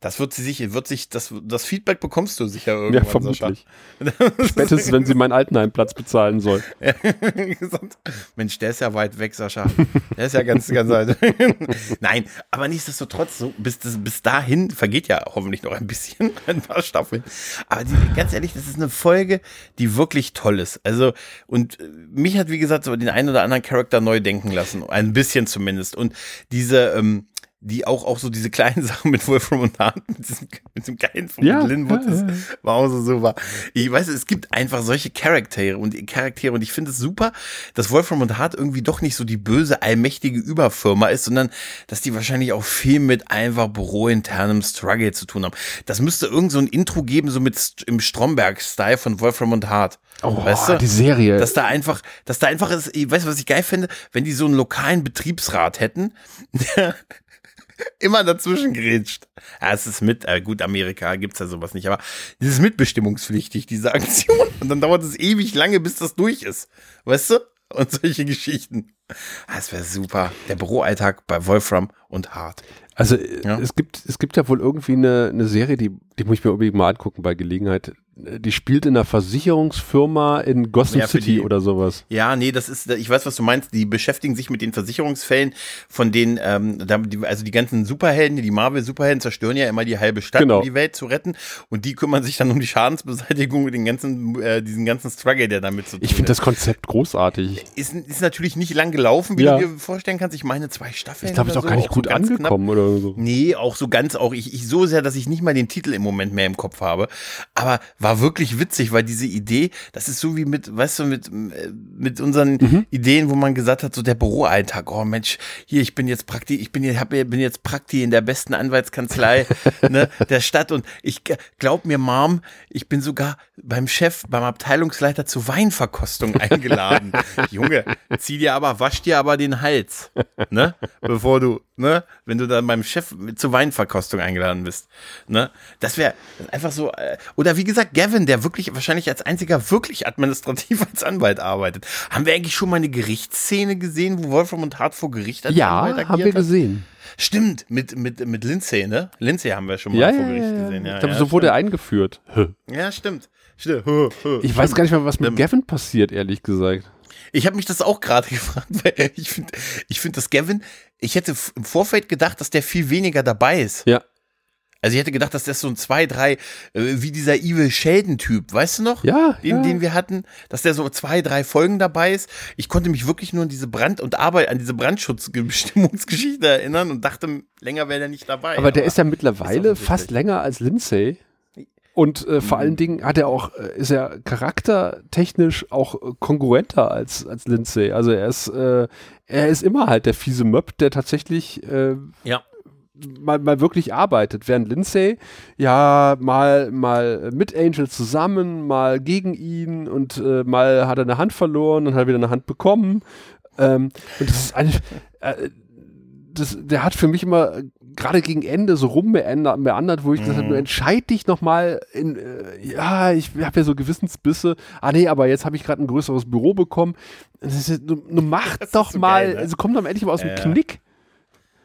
Das wird sie sich, wird sich, das, das Feedback bekommst du sicher irgendwann. Ja, vermutlich. Spätestens, wenn sie meinen Altenheimplatz bezahlen soll. Mensch, der ist ja weit weg, Sascha. Der ist ja ganz, ganz weit. Nein, aber nichtsdestotrotz, so, bis, das, bis dahin vergeht ja hoffentlich noch ein bisschen, ein paar Staffeln. Aber die, ganz ehrlich, das ist eine Folge, die wirklich toll ist. Also, und mich hat, wie gesagt, so den einen oder anderen Charakter neu denken lassen. Ein bisschen zumindest. Und diese, ähm, die auch, auch so diese kleinen Sachen mit Wolfram und Hart, mit diesem, mit diesem geilen von Ja, Linwood, das war auch so super. Ich weiß, es gibt einfach solche Charaktere und Charaktere und ich finde es super, dass Wolfram und Hart irgendwie doch nicht so die böse, allmächtige Überfirma ist, sondern dass die wahrscheinlich auch viel mit einfach bürointernem Struggle zu tun haben. Das müsste irgend so ein Intro geben, so mit im Stromberg-Style von Wolfram und Hart. Oh, weißt du? die Serie. Dass da einfach, dass da einfach ist, ich weiß, was ich geil fände, wenn die so einen lokalen Betriebsrat hätten, der immer dazwischen grätscht. Ja, es ist mit, äh, gut, Amerika gibt's ja sowas nicht, aber das ist mitbestimmungspflichtig, diese Aktion. Und dann dauert es ewig lange, bis das durch ist. Weißt du? Und solche Geschichten. Ah, Das wäre super. Der Büroalltag bei Wolfram und Hart. Also äh, Ja. es gibt es gibt ja wohl irgendwie eine, eine Serie, die die muss ich mir unbedingt mal angucken bei Gelegenheit. Die spielt in einer Versicherungsfirma in Gotham Ja, City die- oder sowas. Ja, nee, das ist, ich weiß, was du meinst. Die beschäftigen sich mit den Versicherungsfällen von den, ähm, also die ganzen Superhelden, die Marvel-Superhelden zerstören ja immer die halbe Stadt, Genau. um die Welt zu retten. Und die kümmern sich dann um die Schadensbeseitigung und den ganzen, äh, diesen ganzen Struggle, der damit zu tun Ich finde das Konzept großartig. Ist, ist natürlich nicht lang gelaufen, wie Ja. du dir vorstellen kannst. Ich meine, zwei Staffeln. Ich glaube, es ist auch gar nicht so gut so ganz knapp. angekommen oder so. Nee, auch so ganz, auch ich, ich so sehr, dass ich nicht mal den Titel im Moment mehr im Kopf habe. Aber war wirklich witzig, weil diese Idee, das ist so wie mit, weißt du, mit, äh, mit unseren Mhm. Ideen, wo man gesagt hat, so der Büroalltag, oh Mensch, hier, ich bin jetzt Prakti, ich bin, hab, bin jetzt Prakti in der besten Anwaltskanzlei ne, der Stadt und ich glaub mir, Mom, ich bin sogar beim Chef, beim Abteilungsleiter zur Weinverkostung eingeladen. Junge, zieh dir aber, wasch dir aber den Hals, ne, bevor du, ne, wenn du dann beim Chef zur Weinverkostung eingeladen bist, ne, das wäre einfach so, äh, oder wie gesagt, Gavin, der wirklich wahrscheinlich als einziger wirklich administrativ als Anwalt arbeitet. Haben wir eigentlich schon mal eine Gerichtsszene gesehen, wo Wolfram und Hart vor Gericht als Ja, Anwalt haben wir agiert hat? gesehen. Stimmt, mit, mit, mit Lindsay, ne? Lindsay haben wir schon mal Ja, vor Gericht ja, ja. gesehen. Ja, ich glaube, ja, so wurde er eingeführt. Ja, stimmt. stimmt. Ich weiß gar nicht mehr, was mit Gavin passiert, ehrlich gesagt. Ich habe mich das auch gerade gefragt, weil ich finde, ich finde, dass Gavin, ich hätte im Vorfeld gedacht, dass der viel weniger dabei ist. Ja. Also ich hätte gedacht, dass das so ein zwei, drei, äh, wie dieser Evil Sheldon-Typ, weißt du noch? Ja, Den, ja. den wir hatten, dass der so zwei, drei Folgen dabei ist. Ich konnte mich wirklich nur an diese Brand- und Arbeit, an diese Brandschutzbestimmungsgeschichte erinnern und dachte, länger wäre der nicht dabei. Aber der ist ja ist mittlerweile offensichtlich. fast länger als Lindsay. Und äh, vor Mhm. allen Dingen hat er auch, äh, ist er charaktertechnisch auch äh, kongruenter als, als Lindsay. Also er ist, äh, er ist immer halt der fiese Möb, der tatsächlich äh, ja. mal, mal wirklich arbeitet. Während Lindsay ja mal, mal mit Angel zusammen, mal gegen ihn und äh, mal hat er eine Hand verloren und hat wieder eine Hand bekommen. Ähm, und das ist eine, das, der hat für mich immer gerade gegen Ende so rummeandert, meandert, wo ich gesagt habe, Mhm. entscheid dich nochmal in, äh, ja, ich habe ja so Gewissensbisse, ah nee, aber jetzt habe ich gerade ein größeres Büro bekommen. Ist, du, du mach doch so mal, geil, ne? also komm doch endlich mal aus dem Ja, ja. Knick.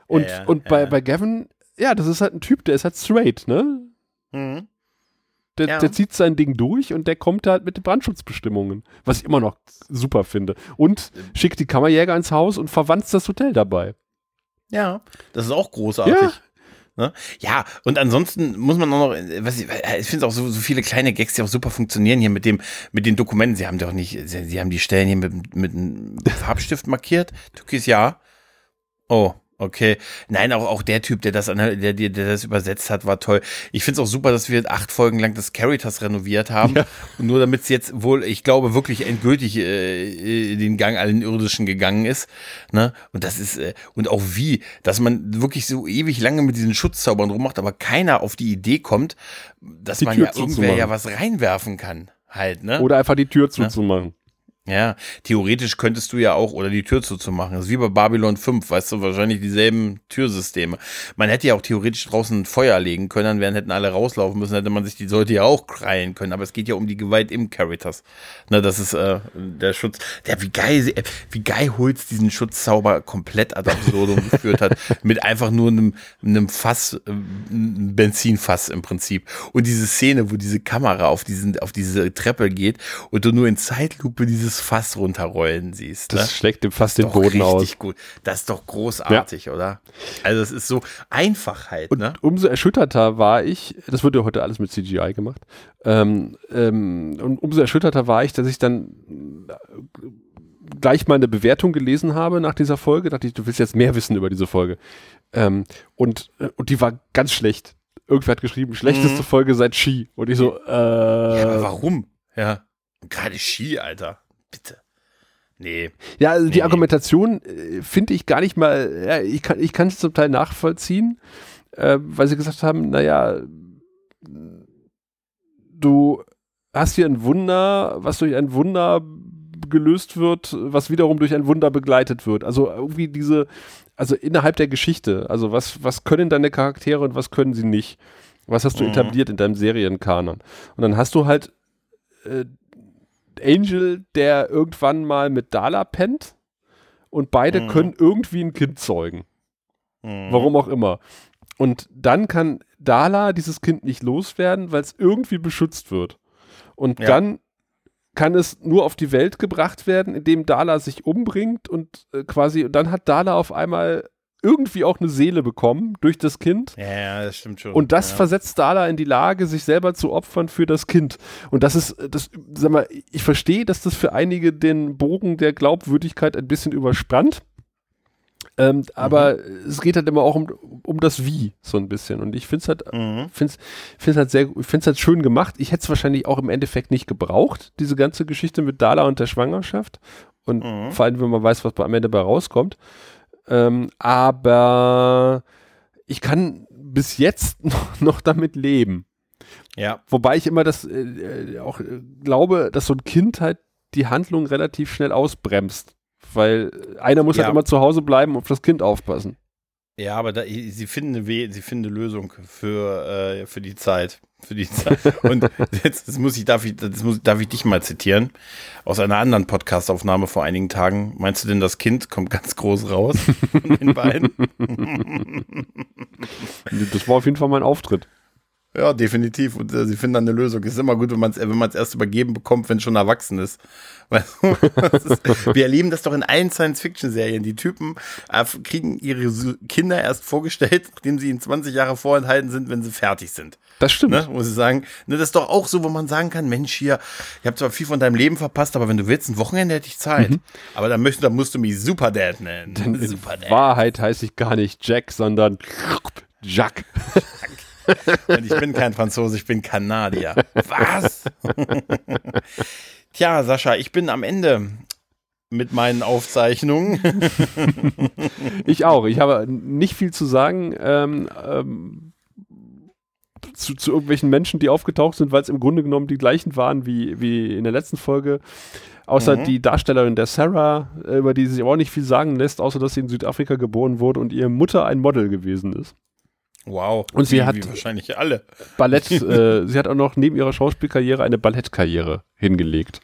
Und, Ja, ja, und bei, bei Gavin, ja, das ist halt ein Typ, der ist halt straight, ne? Mhm. Der, Ja. der zieht sein Ding durch und der kommt halt mit den Brandschutzbestimmungen, was ich immer noch super finde. Und schickt die Kammerjäger ins Haus und verwandt das Hotel dabei. Ja, das ist auch großartig. Ja. Ne? Ja, und ansonsten muss man auch noch, was ich, ich finde auch so, so viele kleine Gags, die auch super funktionieren hier mit dem, mit den Dokumenten. Sie haben doch nicht, sie, sie haben die Stellen hier mit, mit einem Farbstift markiert. Türkis ja. Oh, okay. Nein, auch, auch der Typ, der das, der, der, der das übersetzt hat, war toll. Ich finde es auch super, dass wir acht Folgen lang das Caritas renoviert haben. Und nur damit es jetzt wohl, ich glaube, wirklich endgültig äh, äh, den Gang allen Irdischen gegangen ist. Ne? Und das ist, äh, und auch wie, dass man wirklich so ewig lange mit diesen Schutzzaubern rummacht, aber keiner auf die Idee kommt, dass Die man Tür ja irgendwer ja was reinwerfen kann. Halt, ne? Oder einfach die Tür zuzumachen. Ja, theoretisch könntest du ja auch, oder die Tür zuzumachen. Das ist wie bei Babylon 5, weißt du, wahrscheinlich dieselben Türsysteme. Man hätte ja auch theoretisch draußen ein Feuer legen können, dann wären, hätten alle rauslaufen müssen, hätte man sich die Leute ja auch krallen können. Aber es geht ja um die Gewalt im Caritas. Na, das ist äh, der Schutz. Der, wie geil, wie geil Holz diesen Schutzzauber komplett ad absurdum geführt hat. Mit einfach nur einem, einem Fass, äh, einem Benzinfass im Prinzip. Und diese Szene, wo diese Kamera auf, diesen, auf diese Treppe geht und du nur in Zeitlupe dieses Fass runterrollen siehst. Das ne? schlägt dem Fass den Boden aus. Gut. Das ist doch großartig, ja. oder? Also es ist so einfach halt. Und ne? umso erschütterter war ich, das wird ja heute alles mit CGI gemacht, ähm, ähm, und umso erschütterter war ich, dass ich dann äh, gleich mal eine Bewertung gelesen habe nach dieser Folge. Da dachte ich, du willst jetzt mehr wissen über diese Folge. Ähm, und, äh, und die war ganz schlecht. Irgendwer hat geschrieben, schlechteste mhm. Folge seit Ski. Und ich so, äh. Ja, aber warum? Ja. Gerade Ski, Alter bitte. Nee. Ja, also nee, die Argumentation. Äh, finde ich gar nicht mal, ja, ich kann ich es zum Teil nachvollziehen, äh, weil sie gesagt haben, naja, du hast hier ein Wunder, was durch ein Wunder gelöst wird, was wiederum durch ein Wunder begleitet wird. Also irgendwie diese, also innerhalb der Geschichte, also was, was können deine Charaktere und was können sie nicht? Was hast du mhm. etabliert in deinem Serienkanon? Und dann hast du halt äh, Angel, der irgendwann mal mit Dala pennt und beide mhm. können irgendwie ein Kind zeugen. Mhm. Warum auch immer. Und dann kann Dala dieses Kind nicht loswerden, weil es irgendwie beschützt wird. Und ja. dann kann es nur auf die Welt gebracht werden, indem Dala sich umbringt und äh, quasi, und dann hat Dala auf einmal irgendwie auch eine Seele bekommen durch das Kind. Ja, das stimmt schon. Und das ja. versetzt Dala in die Lage, sich selber zu opfern für das Kind. Und das ist, das, sag mal, ich verstehe, dass das für einige den Bogen der Glaubwürdigkeit ein bisschen überspannt. Ähm, mhm. Aber es geht halt immer auch um, um das Wie, so ein bisschen. Und ich finde es halt, mhm. find's, find's halt sehr, ich finde es halt schön gemacht. Ich hätte es wahrscheinlich auch im Endeffekt nicht gebraucht, diese ganze Geschichte mit Dala und der Schwangerschaft. Und mhm. vor allem, wenn man weiß, was am Ende bei rauskommt. Ähm, aber ich kann bis jetzt noch, noch damit leben. Ja. Wobei ich immer das äh, auch äh, glaube, dass so ein Kind halt die Handlung relativ schnell ausbremst. Weil einer muss halt ja. halt immer zu Hause bleiben und auf das Kind aufpassen. Ja, aber da, sie, finden eine, sie finden eine Lösung für, äh, für die Zeit. Für die Zeit. Und jetzt das muss ich, darf, ich, das muss, darf ich dich mal zitieren. Aus einer anderen Podcastaufnahme vor einigen Tagen. Meinst du denn, das Kind kommt ganz groß raus von den beiden? das war auf jeden Fall mein Auftritt. Ja, definitiv. Und äh, sie finden dann eine Lösung. Es ist immer gut, wenn man es wenn erst übergeben bekommt, wenn es schon erwachsen ist. Weißt du? ist, wir erleben das doch in allen Science-Fiction-Serien. Die Typen äh, kriegen ihre Kinder erst vorgestellt, nachdem sie ihnen 20 Jahre vorenthalten sind, wenn sie fertig sind. Das stimmt. Ne? Muss ich sagen. Ne, das ist doch auch so, wo man sagen kann, Mensch, hier, ich habe zwar viel von deinem Leben verpasst, aber wenn du willst, ein Wochenende hätte ich Zeit. Mhm. Aber dann, möchtest, dann musst du mich Superdad nennen. Denn Super in Wahrheit heiße ich gar nicht Jack, sondern Jacques. Und ich bin kein Franzose, ich bin Kanadier. Was? Tja, Sascha, ich bin am Ende mit meinen Aufzeichnungen. ich auch. Ich habe nicht viel zu sagen. Ähm, ähm, zu, zu, irgendwelchen Menschen, die aufgetaucht sind, weil es im Grunde genommen die gleichen waren wie, wie in der letzten Folge. Außer mhm. die Darstellerin der Sarah, äh, über die sich auch nicht viel sagen lässt, außer dass sie in Südafrika geboren wurde und ihre Mutter ein Model gewesen ist. Wow. Und sie wie, hat wie wahrscheinlich alle. Ballett, äh, sie hat auch noch neben ihrer Schauspielkarriere eine Ballettkarriere hingelegt.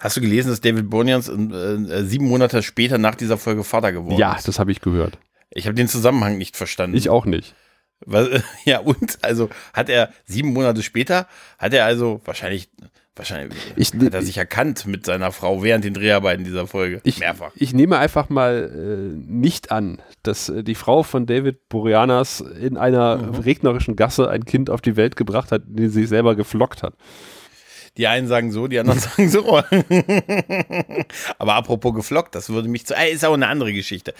Hast du gelesen, dass David Bonians äh, äh, sieben Monate später nach dieser Folge Vater geworden ja, ist? Ja, das habe ich gehört. Ich habe den Zusammenhang nicht verstanden. Ich auch nicht. Was, ja, und? Also hat er sieben Monate später, hat er also wahrscheinlich Wahrscheinlich ich, hat er sich erkannt mit seiner Frau während den Dreharbeiten dieser Folge. Ich, Mehrfach. Ich nehme einfach mal äh, nicht an, dass äh, die Frau von David Boreanas in einer mhm. regnerischen Gasse ein Kind auf die Welt gebracht hat, die sie selber geflockt hat. Die einen sagen so, die anderen sagen so. Aber apropos geflockt, das würde mich zu. Äh, ist auch eine andere Geschichte.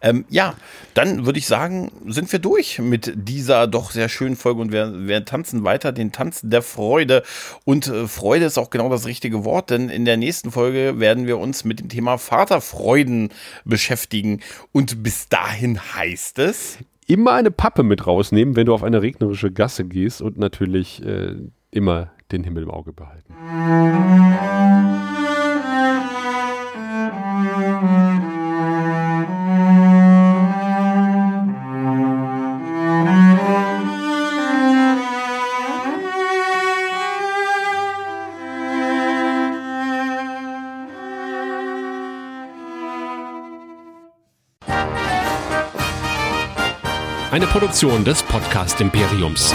Ähm, ja, dann würde ich sagen, sind wir durch mit dieser doch sehr schönen Folge und wir, wir tanzen weiter den Tanz der Freude. Und äh, Freude ist auch genau das richtige Wort, denn in der nächsten Folge werden wir uns mit dem Thema Vaterfreuden beschäftigen. Und bis dahin heißt es. Immer eine Pappe mit rausnehmen, wenn du auf eine regnerische Gasse gehst und natürlich äh, immer den Himmel im Auge behalten. Eine Produktion des Podcast Imperiums.